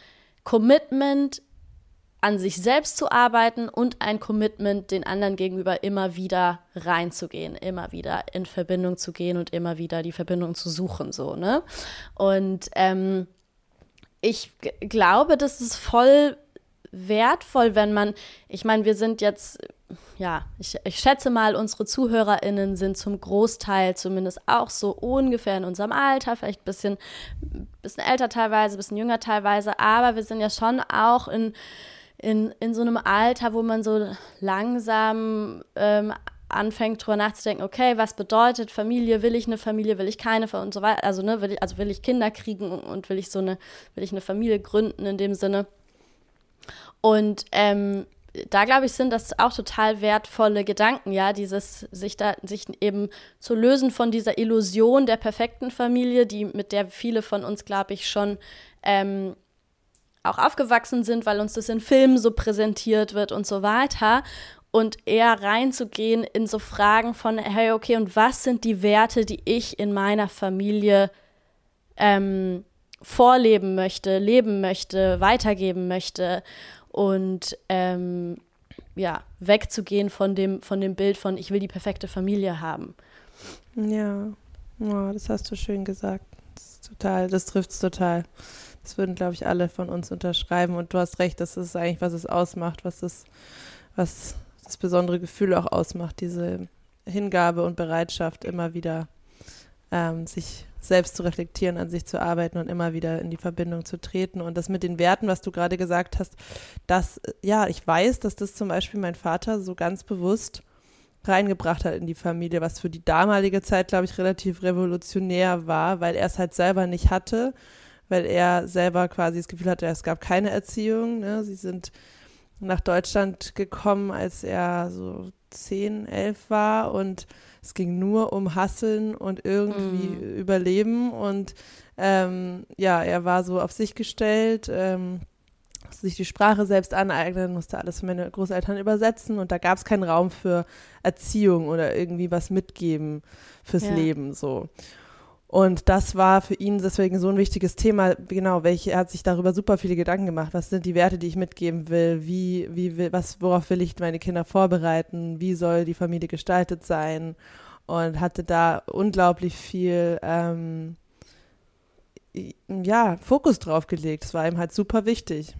Commitment an sich selbst zu arbeiten und ein Commitment den anderen gegenüber immer wieder reinzugehen, immer wieder in Verbindung zu gehen und immer wieder die Verbindung zu suchen, so, ne? Und ähm, ich glaube, das ist voll wertvoll, wenn man, ich meine, wir sind jetzt, ja, ich, ich schätze mal, unsere ZuhörerInnen sind zum Großteil zumindest auch so ungefähr in unserem Alter, vielleicht ein bisschen, bisschen älter teilweise, ein bisschen jünger teilweise, aber wir sind ja schon auch in, in, in so einem Alter, wo man so langsam ähm, anfängt drüber nachzudenken, okay, was bedeutet Familie, will ich eine Familie, will ich keine und so weiter, also ne, will ich, also will ich Kinder kriegen und will ich so eine, will ich eine Familie gründen in dem Sinne. Und ähm, da glaube ich, sind das auch total wertvolle Gedanken, ja, dieses sich da sich eben zu lösen von dieser Illusion der perfekten Familie, die mit der viele von uns, glaube ich, schon ähm, auch aufgewachsen sind, weil uns das in Filmen so präsentiert wird und so weiter und eher reinzugehen in so Fragen von, hey, okay, und was sind die Werte, die ich in meiner Familie ähm, vorleben möchte, leben möchte, weitergeben möchte und ähm, ja, wegzugehen von dem, von dem Bild von, ich will die perfekte Familie haben. Ja, oh, das hast du schön gesagt. Das total, das trifft es total. Das würden, glaube ich, alle von uns unterschreiben. Und du hast recht, das ist eigentlich, was es ausmacht, was es, was das besondere Gefühl auch ausmacht, diese Hingabe und Bereitschaft, immer wieder ähm, sich selbst zu reflektieren, an sich zu arbeiten und immer wieder in die Verbindung zu treten. Und das mit den Werten, was du gerade gesagt hast, dass, ja, ich weiß, dass das zum Beispiel mein Vater so ganz bewusst reingebracht hat in die Familie, was für die damalige Zeit, glaube ich, relativ revolutionär war, weil er es halt selber nicht hatte, weil er selber quasi das Gefühl hatte, es gab keine Erziehung. Ne? Sie sind nach Deutschland gekommen, als er so zehn, elf war und es ging nur um Hasseln und irgendwie mm. Überleben und ähm, ja, er war so auf sich gestellt, ähm, musste sich die Sprache selbst aneignen, musste alles für meine Großeltern übersetzen und da gab es keinen Raum für Erziehung oder irgendwie was mitgeben fürs ja. Leben so. Und das war für ihn deswegen so ein wichtiges Thema. Genau, welche, er hat sich darüber super viele Gedanken gemacht. Was sind die Werte, die ich mitgeben will? Wie, wie will, was, worauf will ich meine Kinder vorbereiten? Wie soll die Familie gestaltet sein? Und hatte da unglaublich viel, ähm, ja, Fokus drauf gelegt. Das war ihm halt super wichtig.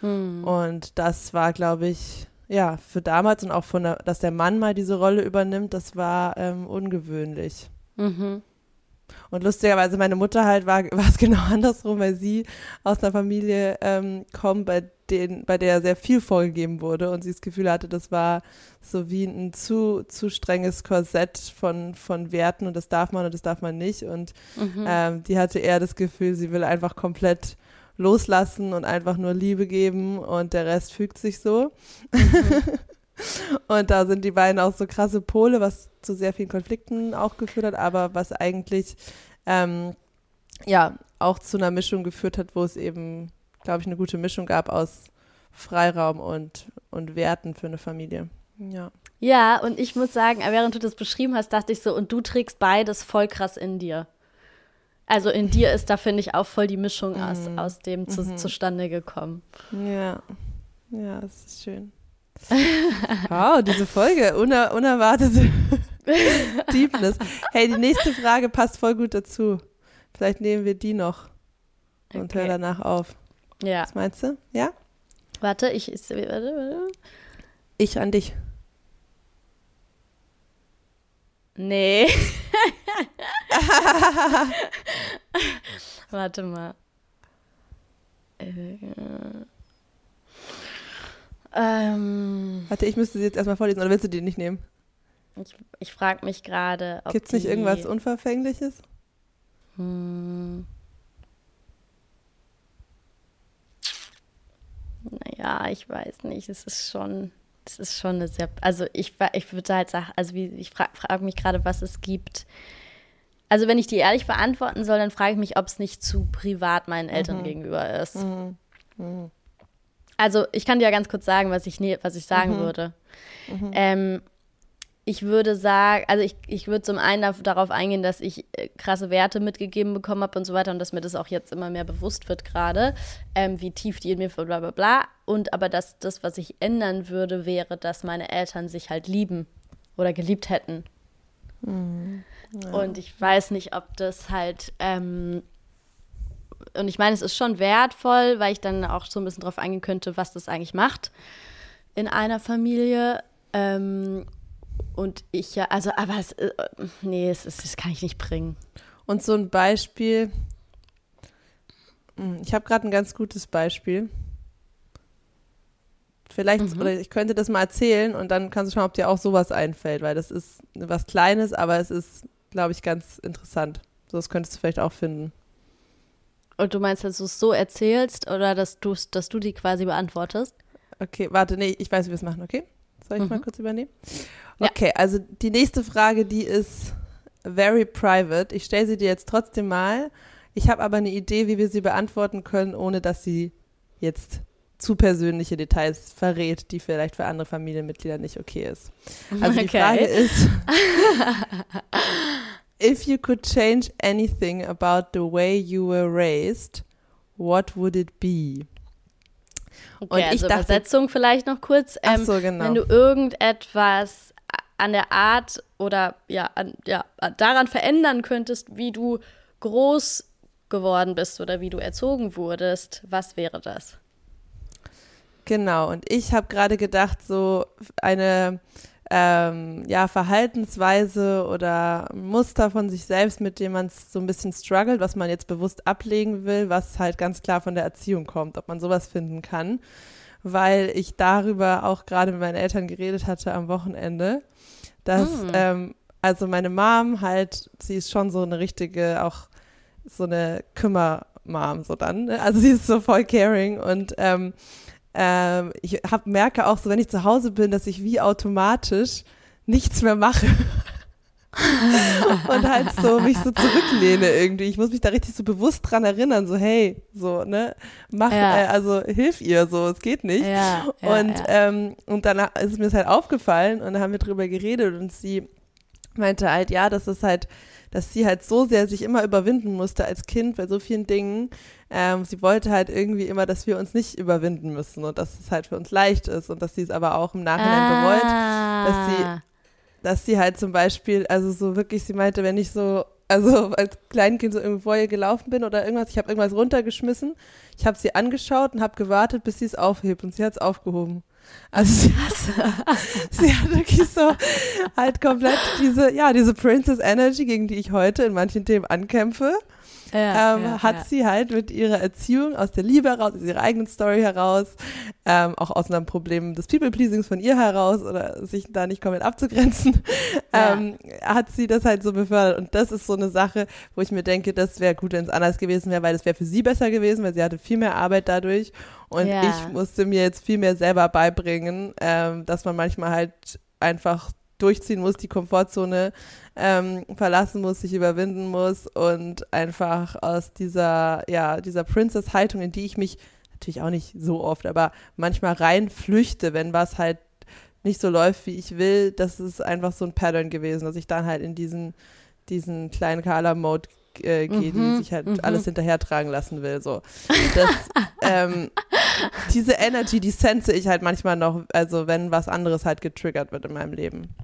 Hm. Und das war, glaube ich, ja, für damals und auch von der, dass der Mann mal diese Rolle übernimmt, das war ähm, ungewöhnlich. Mhm. Und lustigerweise, meine Mutter halt war, war es genau andersrum, weil sie aus einer Familie ähm, kommt, bei, den, bei der sehr viel vorgegeben wurde und sie das Gefühl hatte, das war so wie ein zu, zu strenges Korsett von, von Werten und das darf man und das darf man nicht. Und mhm. ähm, die hatte eher das Gefühl, sie will einfach komplett loslassen und einfach nur Liebe geben und der Rest fügt sich so. Mhm. Und da sind die beiden auch so krasse Pole, was zu sehr vielen Konflikten auch geführt hat, aber was eigentlich ähm, ja auch zu einer Mischung geführt hat, wo es eben, glaube ich, eine gute Mischung gab aus Freiraum und, und Werten für eine Familie. Ja. Ja, und ich muss sagen, während du das beschrieben hast, dachte ich so, und du trägst beides voll krass in dir. Also in dir ist da, finde ich, auch voll die Mischung aus, mhm. aus dem zu, mhm. zustande gekommen. Ja, ja, das ist schön. Wow, diese Folge, uner unerwartete Deepness. Hey, die nächste Frage passt voll gut dazu. Vielleicht nehmen wir die noch und okay. hören danach auf. Ja. Was meinst du? Ja? Warte, ich. Warte, warte. Ich an dich. Nee. warte mal. Äh. Ähm, Warte, ich müsste sie jetzt erstmal vorlesen, oder willst du die nicht nehmen? Ich, ich frage mich gerade, ob. Gibt es nicht irgendwas Unverfängliches? Hm. Naja, ich weiß nicht. Es ist schon, es ist schon eine sehr. Also ich, ich würde halt sagen, also wie, ich frage frag mich gerade, was es gibt. Also wenn ich die ehrlich beantworten soll, dann frage ich mich, ob es nicht zu privat meinen Eltern mhm. gegenüber ist. Mhm. Mhm. Also ich kann dir ja ganz kurz sagen, was ich, ne, was ich sagen mhm. würde. Mhm. Ähm, ich würde sagen, also ich, ich würde zum einen darauf eingehen, dass ich äh, krasse Werte mitgegeben bekommen habe und so weiter und dass mir das auch jetzt immer mehr bewusst wird gerade, ähm, wie tief die in mir bla bla bla. Und aber dass das, was ich ändern würde, wäre, dass meine Eltern sich halt lieben oder geliebt hätten. Mhm. Ja. Und ich weiß nicht, ob das halt ähm, und ich meine, es ist schon wertvoll, weil ich dann auch so ein bisschen drauf eingehen könnte, was das eigentlich macht in einer Familie. Ähm, und ich ja, also, aber es, äh, nee, es, es, das kann ich nicht bringen. Und so ein Beispiel, hm, ich habe gerade ein ganz gutes Beispiel. Vielleicht, mhm. oder ich könnte das mal erzählen und dann kannst du schauen, ob dir auch sowas einfällt, weil das ist was Kleines, aber es ist, glaube ich, ganz interessant. So, das könntest du vielleicht auch finden. Und du meinst, dass du es so erzählst oder dass, dass du die quasi beantwortest? Okay, warte, nee, ich weiß, wie wir es machen, okay? Soll ich mhm. mal kurz übernehmen? Okay, ja. also die nächste Frage, die ist very private. Ich stelle sie dir jetzt trotzdem mal. Ich habe aber eine Idee, wie wir sie beantworten können, ohne dass sie jetzt zu persönliche Details verrät, die vielleicht für andere Familienmitglieder nicht okay ist. Also okay. die Frage ist, if you could change anything about the way you were raised, what would it be? Okay, und also dachte, Übersetzung vielleicht noch kurz. Ähm, ach so, genau. Wenn du irgendetwas an der Art oder ja, an, ja, daran verändern könntest, wie du groß geworden bist oder wie du erzogen wurdest, was wäre das? Genau, und ich habe gerade gedacht, so eine ähm, ja, Verhaltensweise oder Muster von sich selbst, mit dem man so ein bisschen struggelt, was man jetzt bewusst ablegen will, was halt ganz klar von der Erziehung kommt, ob man sowas finden kann. Weil ich darüber auch gerade mit meinen Eltern geredet hatte am Wochenende, dass, mm. ähm, also meine Mom halt, sie ist schon so eine richtige, auch so eine Kümmer-Mom, so dann. Ne? Also sie ist so voll caring und ähm, ähm, ich hab, merke auch so, wenn ich zu Hause bin, dass ich wie automatisch nichts mehr mache. und halt so mich so zurücklehne irgendwie. Ich muss mich da richtig so bewusst dran erinnern, so hey, so, ne, mach, ja. äh, also hilf ihr, so, es geht nicht. Ja, ja, und, Ähm, und dann ist mir das halt aufgefallen und dann haben wir drüber geredet und sie meinte halt, ja, das ist halt, dass sie halt so sehr sich immer überwinden musste als Kind bei so vielen Dingen. Ähm, sie wollte halt irgendwie immer, dass wir uns nicht überwinden müssen und dass es halt für uns leicht ist und dass sie es aber auch im Nachhinein ah. bereut, dass sie, dass sie halt zum Beispiel, also so wirklich, sie meinte, wenn ich so also als Kleinkind so irgendwo vor ihr gelaufen bin oder irgendwas, ich habe irgendwas runtergeschmissen, ich habe sie angeschaut und habe gewartet, bis sie es aufhebt und sie hat es aufgehoben. Also sie, sie hat wirklich so halt komplett diese, ja, diese Princess Energy, gegen die ich heute in manchen Themen ankämpfe ja, ähm, ja, hat ja. sie halt mit ihrer Erziehung aus der Liebe heraus, aus ihrer eigenen Story heraus, ähm, auch aus einem Problem des People-Pleasings von ihr heraus oder sich da nicht komplett abzugrenzen, ähm, hat sie das halt so befördert. Und das ist so eine Sache, wo ich mir denke, das wäre gut, wenn es anders gewesen wäre, weil es wäre für sie besser gewesen, weil sie hatte viel mehr Arbeit dadurch. Und ich musste mir jetzt viel mehr selber beibringen, ähm, dass man manchmal halt einfach durchziehen muss, die Komfortzone ähm, verlassen muss, sich überwinden muss und einfach aus dieser, ja, dieser Princess-Haltung, in die ich mich natürlich auch nicht so oft, aber manchmal reinflüchte, wenn was halt nicht so läuft, wie ich will, das ist einfach so ein Pattern gewesen, dass ich dann halt in diesen, diesen kleinen Kala-Mode äh, gehe, mhm, die sich halt mhm. alles hinterhertragen lassen will. So. Das, ähm, diese Energy, die sense ich halt manchmal noch, also wenn was anderes halt getriggert wird in meinem Leben.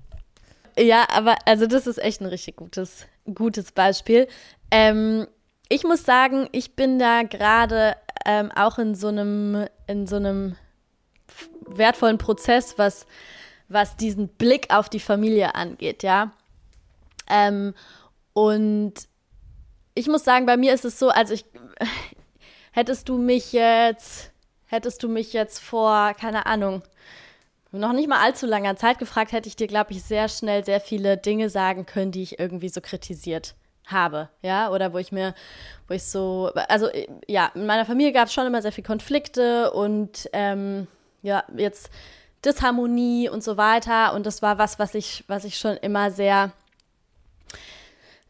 Ja, aber also das ist echt ein richtig gutes, gutes Beispiel. Ähm, ich muss sagen, ich bin da gerade ähm, auch in so einem, in so einem wertvollen Prozess, was, was diesen Blick auf die Familie angeht, ja. Ähm, und ich muss sagen, bei mir ist es so, also ich hättest du mich jetzt, hättest du mich jetzt vor, keine Ahnung, noch nicht mal allzu langer Zeit gefragt, hätte ich dir, glaube ich, sehr schnell sehr viele Dinge sagen können, die ich irgendwie so kritisiert habe, ja, oder wo ich mir, wo ich so, also ja, in meiner Familie gab es schon immer sehr viele Konflikte und ähm, ja, jetzt Disharmonie und so weiter und das war was, was ich, was ich schon immer sehr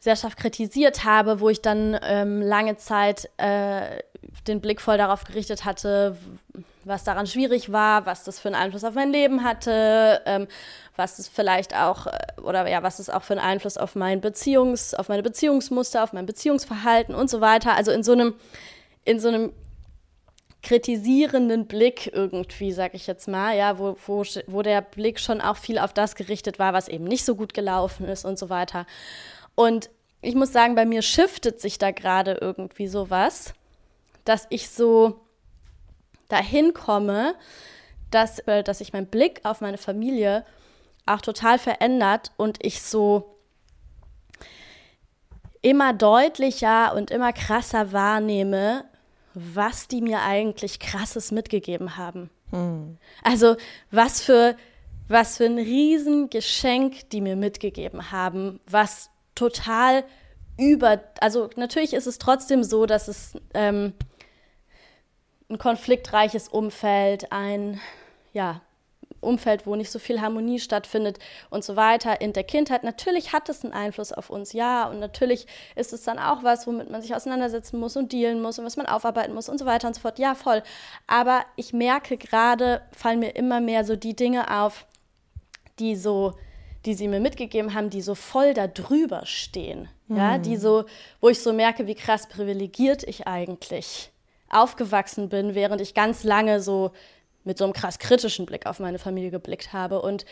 sehr scharf kritisiert habe, wo ich dann ähm, lange Zeit äh, den Blick voll darauf gerichtet hatte, was daran schwierig war, was das für einen Einfluss auf mein Leben hatte, ähm, was es vielleicht auch äh, oder ja, was es auch für einen Einfluss auf mein Beziehungs, auf meine Beziehungsmuster, auf mein Beziehungsverhalten und so weiter. Also in so einem, in so einem kritisierenden Blick irgendwie, sag ich jetzt mal, ja, wo, wo, wo der Blick schon auch viel auf das gerichtet war, was eben nicht so gut gelaufen ist und so weiter. Und ich muss sagen, bei mir shiftet sich da gerade irgendwie sowas, dass ich so dahin komme, dass, äh, dass sich mein Blick auf meine Familie auch total verändert und ich so immer deutlicher und immer krasser wahrnehme, was die mir eigentlich krasses mitgegeben haben. Hm. Also was für, was für ein Riesengeschenk die mir mitgegeben haben, was total über, also natürlich ist es trotzdem so, dass es ähm, ein konfliktreiches Umfeld, ein ja, Umfeld, wo nicht so viel Harmonie stattfindet und so weiter in der Kindheit. Natürlich hat es einen Einfluss auf uns, ja, und natürlich ist es dann auch was, womit man sich auseinandersetzen muss und dealen muss und was man aufarbeiten muss und so weiter und so fort. Ja, voll. Aber ich merke gerade, fallen mir immer mehr so die Dinge auf, die so, die sie mir mitgegeben haben, die so voll da drüber stehen. Mhm. Ja, die so, wo ich so merke, wie krass privilegiert ich eigentlich aufgewachsen bin, während ich ganz lange so mit so einem krass kritischen Blick auf meine Familie geblickt habe. Und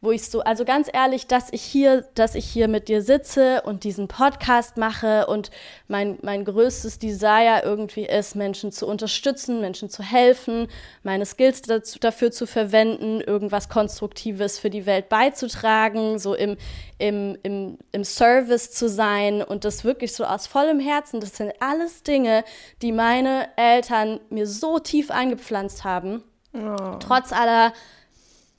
wo ich so, also ganz ehrlich, dass ich hier, dass ich hier mit dir sitze und diesen Podcast mache und mein, mein größtes Desire irgendwie ist, Menschen zu unterstützen, Menschen zu helfen, meine Skills dazu, dafür zu verwenden, irgendwas Konstruktives für die Welt beizutragen, so im, im, im, im Service zu sein und das wirklich so aus vollem Herzen, das sind alles Dinge, die meine Eltern mir so tief eingepflanzt haben Oh. Trotz aller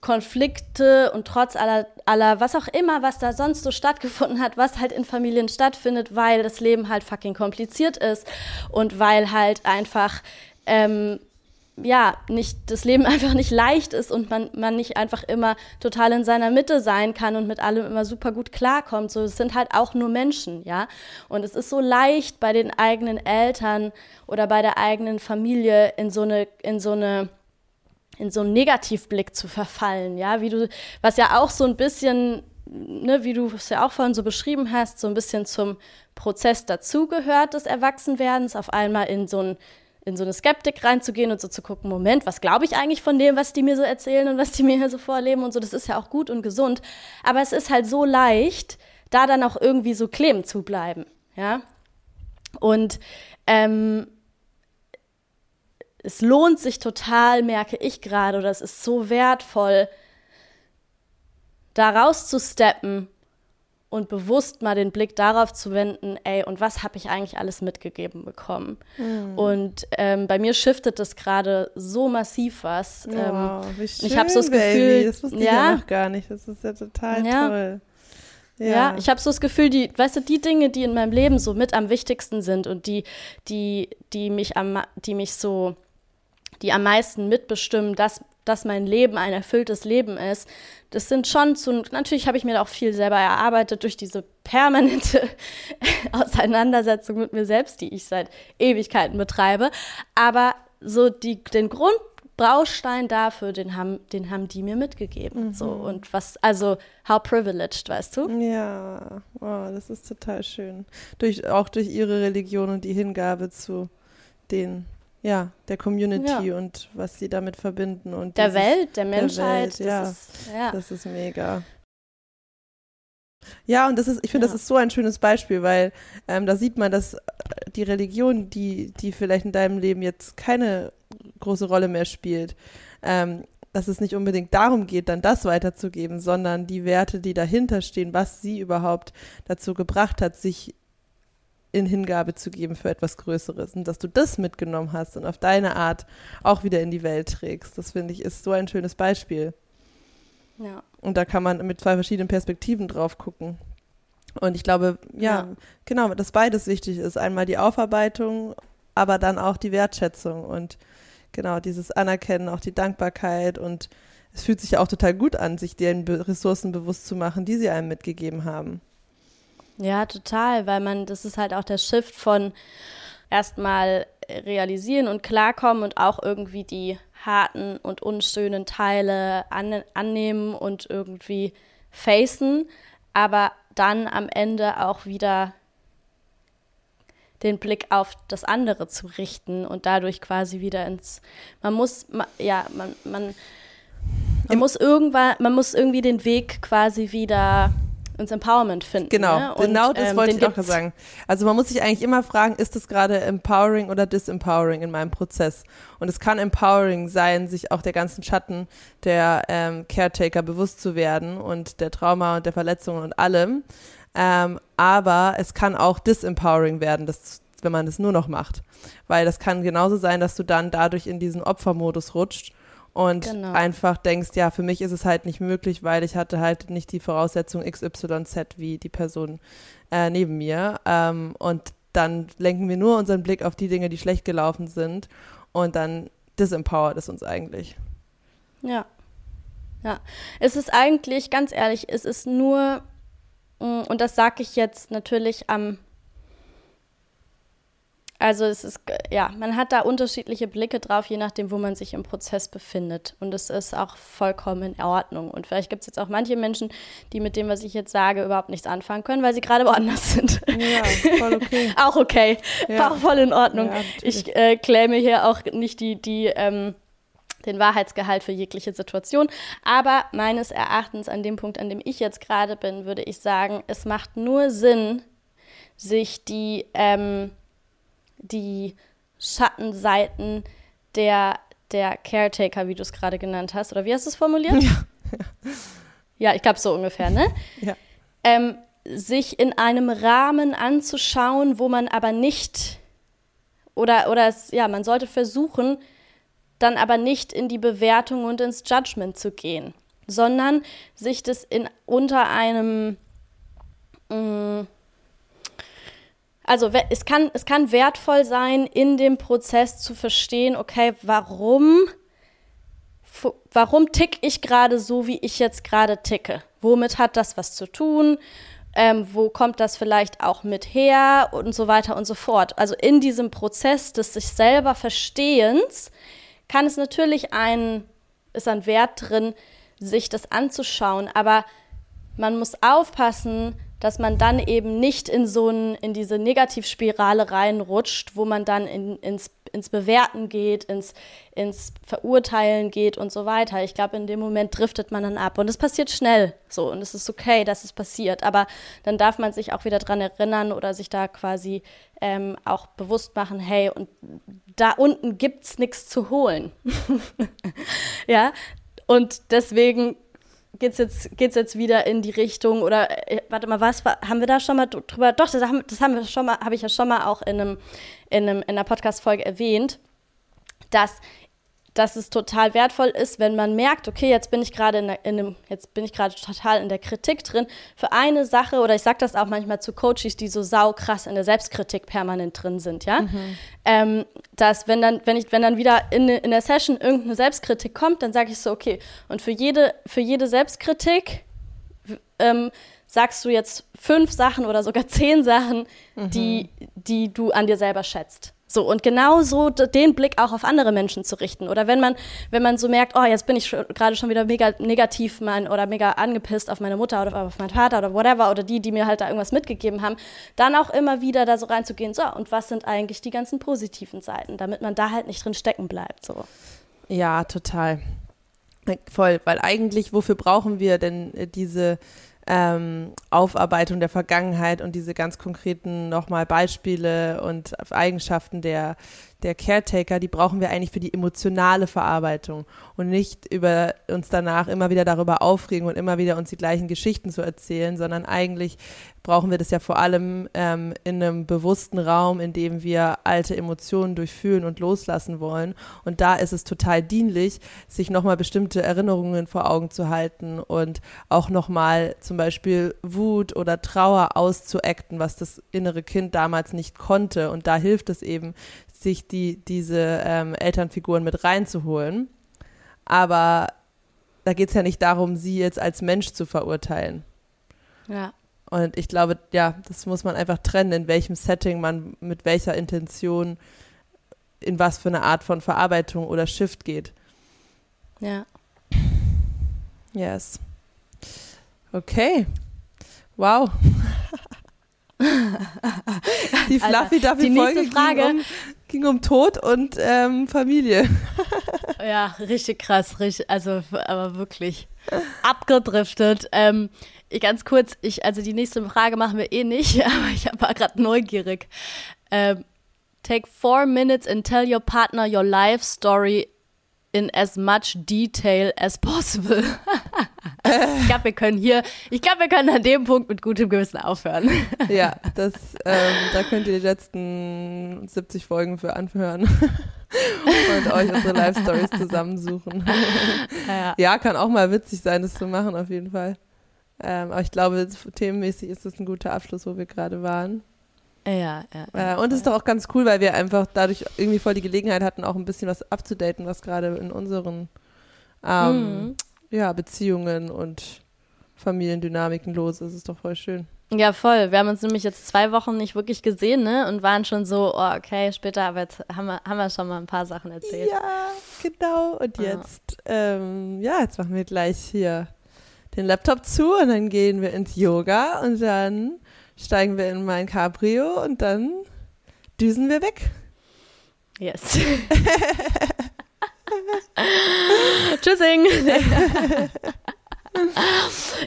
Konflikte und trotz aller, aller, was auch immer, was da sonst so stattgefunden hat, was halt in Familien stattfindet, weil das Leben halt fucking kompliziert ist und weil halt einfach, ähm, ja, nicht, das Leben einfach nicht leicht ist und man, man nicht einfach immer total in seiner Mitte sein kann und mit allem immer super gut klarkommt. So, es sind halt auch nur Menschen, ja. Und es ist so leicht bei den eigenen Eltern oder bei der eigenen Familie in so eine, in so eine, in so einen Negativblick zu verfallen, ja, wie du, was ja auch so ein bisschen, ne, wie du es ja auch vorhin so beschrieben hast, so ein bisschen zum Prozess dazugehört des Erwachsenwerdens, auf einmal in so ein in so eine Skeptik reinzugehen und so zu gucken, Moment, was glaube ich eigentlich von dem, was die mir so erzählen und was die mir hier so vorleben und so, das ist ja auch gut und gesund, aber es ist halt so leicht, da dann auch irgendwie so kleben zu bleiben, ja, und ähm, es lohnt sich total, merke ich gerade, oder es ist so wertvoll, da rauszusteppen und bewusst mal den Blick darauf zu wenden, ey, und was habe ich eigentlich alles mitgegeben bekommen? Mhm. Und ähm, bei mir shiftet das gerade so massiv was. Wow, ähm, wie schön, ich habe so das Gefühl, das wusste ich ja, ja noch gar nicht. Das ist ja total ja. toll. Ja, ja ich habe so das Gefühl, die, weißt du, die Dinge, die in meinem Leben so mit am wichtigsten sind und die, die, die mich am, die mich so die am meisten mitbestimmen, dass, dass mein Leben ein erfülltes Leben ist, das sind schon zu, natürlich habe ich mir auch viel selber erarbeitet durch diese permanente Auseinandersetzung mit mir selbst, die ich seit Ewigkeiten betreibe. Aber so die, den Grundbaustein dafür, den haben, den haben die mir mitgegeben. Mhm. So und was, also how privileged, weißt du? Ja, wow, das ist total schön. Durch, auch durch ihre Religion und die Hingabe zu den ja, der Community ja. und was sie damit verbinden und der dieses, Welt, der Menschheit. Der Welt, ja. Das ist, ja. das ist mega. Ja, und das ist, ich finde, ja. das ist so ein schönes Beispiel, weil ähm, da sieht man, dass äh, die Religion, die, die vielleicht in deinem Leben jetzt keine große Rolle mehr spielt, ähm, dass es nicht unbedingt darum geht, dann das weiterzugeben, sondern die Werte, die dahinter stehen, was sie überhaupt dazu gebracht hat, sich in Hingabe zu geben für etwas Größeres und dass du das mitgenommen hast und auf deine Art auch wieder in die Welt trägst. Das finde ich ist so ein schönes Beispiel. Ja. Und da kann man mit zwei verschiedenen Perspektiven drauf gucken. Und ich glaube, ja, ja, genau, dass beides wichtig ist. Einmal die Aufarbeitung, aber dann auch die Wertschätzung und genau dieses Anerkennen, auch die Dankbarkeit und es fühlt sich ja auch total gut an, sich den Ressourcen bewusst zu machen, die sie einem mitgegeben haben. Ja, total, weil man, das ist halt auch der Shift von erstmal realisieren und klarkommen und auch irgendwie die harten und unschönen Teile an, annehmen und irgendwie facen, aber dann am Ende auch wieder den Blick auf das andere zu richten und dadurch quasi wieder ins, man muss, ja, man, man, man muss irgendwann, man muss irgendwie den Weg quasi wieder ins Empowerment finden. Genau, ne? und, genau das ähm, wollte ich auch sagen. Also man muss sich eigentlich immer fragen, ist das gerade empowering oder disempowering in meinem Prozess? Und es kann empowering sein, sich auch der ganzen Schatten der ähm, Caretaker bewusst zu werden und der Trauma und der Verletzungen und allem. Ähm, aber es kann auch disempowering werden, das, wenn man es nur noch macht. Weil das kann genauso sein, dass du dann dadurch in diesen Opfermodus rutscht und genau. einfach denkst, ja, für mich ist es halt nicht möglich, weil ich hatte halt nicht die Voraussetzung XYZ wie die Person äh, neben mir. Ähm, und dann lenken wir nur unseren Blick auf die Dinge, die schlecht gelaufen sind und dann disempowert es uns eigentlich. Ja. Ja. Es ist eigentlich, ganz ehrlich, es ist nur, mm, und das sage ich jetzt natürlich am also es ist, ja, man hat da unterschiedliche Blicke drauf, je nachdem, wo man sich im Prozess befindet. Und es ist auch vollkommen in Ordnung. Und vielleicht gibt es jetzt auch manche Menschen, die mit dem, was ich jetzt sage, überhaupt nichts anfangen können, weil sie gerade woanders sind. Ja, voll okay. auch okay. Ja. Auch voll in Ordnung. Ja, ich äh, claime hier auch nicht die, die ähm, den Wahrheitsgehalt für jegliche Situation. Aber meines Erachtens, an dem Punkt, an dem ich jetzt gerade bin, würde ich sagen, es macht nur Sinn, sich die ähm, die Schattenseiten der, der Caretaker, wie du es gerade genannt hast. Oder wie hast du es formuliert? Ja, ja ich glaube so ungefähr, ne? Ja. Ähm, sich in einem Rahmen anzuschauen, wo man aber nicht oder, oder es, ja, man sollte versuchen, dann aber nicht in die Bewertung und ins Judgment zu gehen, sondern sich das in unter einem mh, mm, also es kann, es kann wertvoll sein, in dem Prozess zu verstehen, okay, warum, warum tick ich gerade so, wie ich jetzt gerade ticke? Womit hat das was zu tun? Ähm, wo kommt das vielleicht auch mit her und so weiter und so fort. Also in diesem Prozess des sich selber Verstehens kann es natürlich ein, ist ein Wert drin, sich das anzuschauen, aber man muss aufpassen, dass man dann eben nicht in so ein, in diese Negativspirale reinrutscht, wo man dann in, ins, ins Bewerten geht, ins, ins Verurteilen geht und so weiter. Ich glaube, in dem Moment driftet man dann ab. Und es passiert schnell so. Und es ist okay, dass es passiert. Aber dann darf man sich auch wieder daran erinnern oder sich da quasi ähm, auch bewusst machen, hey, und da unten gibt es nichts zu holen. ja. Und deswegen geht es jetzt, geht's jetzt wieder in die Richtung oder äh, warte mal, was haben wir da schon mal drüber? Doch, das haben, das haben wir schon mal, habe ich ja schon mal auch in einem, in einem in einer Podcast-Folge erwähnt, dass dass es total wertvoll ist, wenn man merkt, okay, jetzt bin ich gerade in, in, einem, jetzt bin ich gerade total in der Kritik drin für eine Sache oder ich sage das auch manchmal zu Coaches, die so saukrass in der Selbstkritik permanent drin sind, ja, mhm. ähm, dass wenn dann, wenn ich, wenn dann wieder in, in der Session irgendeine Selbstkritik kommt, dann sage ich so, okay, und für jede, für jede Selbstkritik ähm, sagst du jetzt fünf Sachen oder sogar zehn Sachen, mhm. die, die du an dir selber schätzt. So, und genau so den Blick auch auf andere Menschen zu richten. Oder wenn man, wenn man so merkt, oh, jetzt bin ich gerade schon wieder mega negativ mein, oder mega angepisst auf meine Mutter oder auf meinen Vater oder whatever oder die, die mir halt da irgendwas mitgegeben haben, dann auch immer wieder da so reinzugehen, so, und was sind eigentlich die ganzen positiven Seiten, damit man da halt nicht drin stecken bleibt. So. Ja, total. Voll, weil eigentlich, wofür brauchen wir denn äh, diese ähm, Aufarbeitung der Vergangenheit und diese ganz konkreten nochmal Beispiele und Eigenschaften der, der Caretaker, die brauchen wir eigentlich für die emotionale Verarbeitung und nicht über uns danach immer wieder darüber aufregen und immer wieder uns die gleichen Geschichten zu erzählen, sondern eigentlich brauchen wir das ja vor allem ähm, in einem bewussten Raum, in dem wir alte Emotionen durchfühlen und loslassen wollen. Und da ist es total dienlich, sich nochmal bestimmte Erinnerungen vor Augen zu halten und auch nochmal zum Beispiel Wut oder Trauer auszuacten, was das innere Kind damals nicht konnte. Und da hilft es eben, sich die, diese ähm, Elternfiguren mit reinzuholen. Aber da geht es ja nicht darum, sie jetzt als Mensch zu verurteilen. Ja. Und ich glaube, ja, das muss man einfach trennen, in welchem Setting man mit welcher Intention in was für eine Art von Verarbeitung oder Shift geht. Ja. Yes. Okay. Wow. die Fluffy Duffy Folge Frage. Ging, um, ging um Tod und ähm, Familie. ja, richtig krass, richtig, also aber wirklich abgedriftet. Ähm, ganz kurz, ich, also die nächste Frage machen wir eh nicht, aber ich war gerade neugierig. Ähm, take four minutes and tell your partner your life story in as much detail as possible. ich glaube, wir können hier, ich glaube, wir können an dem Punkt mit gutem Gewissen aufhören. ja, das, ähm, da könnt ihr die letzten 70 Folgen für anhören und euch unsere Live Stories zusammensuchen. Ja. ja. kann auch mal witzig sein, das zu machen, auf jeden Fall. Ähm, aber ich glaube, themenmäßig ist das ein guter Abschluss, wo wir gerade waren. Ja, ja. Äh, und es ist doch auch ganz cool, weil wir einfach dadurch irgendwie voll die Gelegenheit hatten, auch ein bisschen was abzudaten, was gerade in unseren ähm, mhm. ja, Beziehungen und Familiendynamiken los ist. Das ist doch voll schön. Ja, voll. Wir haben uns nämlich jetzt zwei Wochen nicht wirklich gesehen, ne? Und waren schon so, oh, okay, später, aber jetzt haben wir, haben wir schon mal ein paar Sachen erzählt. Ja, genau. Und jetzt, ja, ähm, ja jetzt machen wir gleich hier den Laptop zu und dann gehen wir ins Yoga und dann steigen wir in mein Cabrio und dann düsen wir weg. Yes. Tschüssing.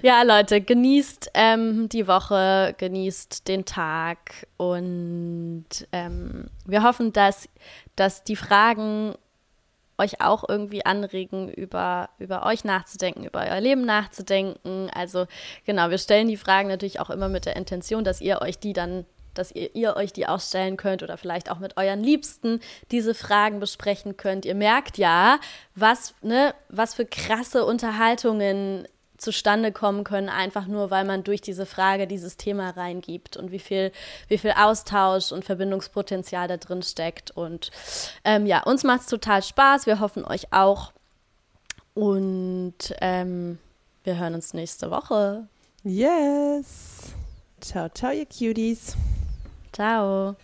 ja, Leute, genießt ähm, die Woche, genießt den Tag und ähm, wir hoffen, dass, dass die Fragen euch auch irgendwie anregen, über, über euch nachzudenken, über euer Leben nachzudenken. Also genau, wir stellen die Fragen natürlich auch immer mit der Intention, dass ihr euch die dann dass ihr, ihr, euch die ausstellen könnt oder vielleicht auch mit euren Liebsten diese Fragen besprechen könnt. Ihr merkt ja, was, ne, was für krasse Unterhaltungen zustande kommen können, einfach nur, weil man durch diese Frage dieses Thema reingibt und wie viel, wie viel Austausch und Verbindungspotenzial da drin steckt. Und ähm, ja, uns macht es total Spaß. Wir hoffen euch auch. Und ähm, wir hören uns nächste Woche. Yes. Ciao, ciao, ihr Cuties. Ciao.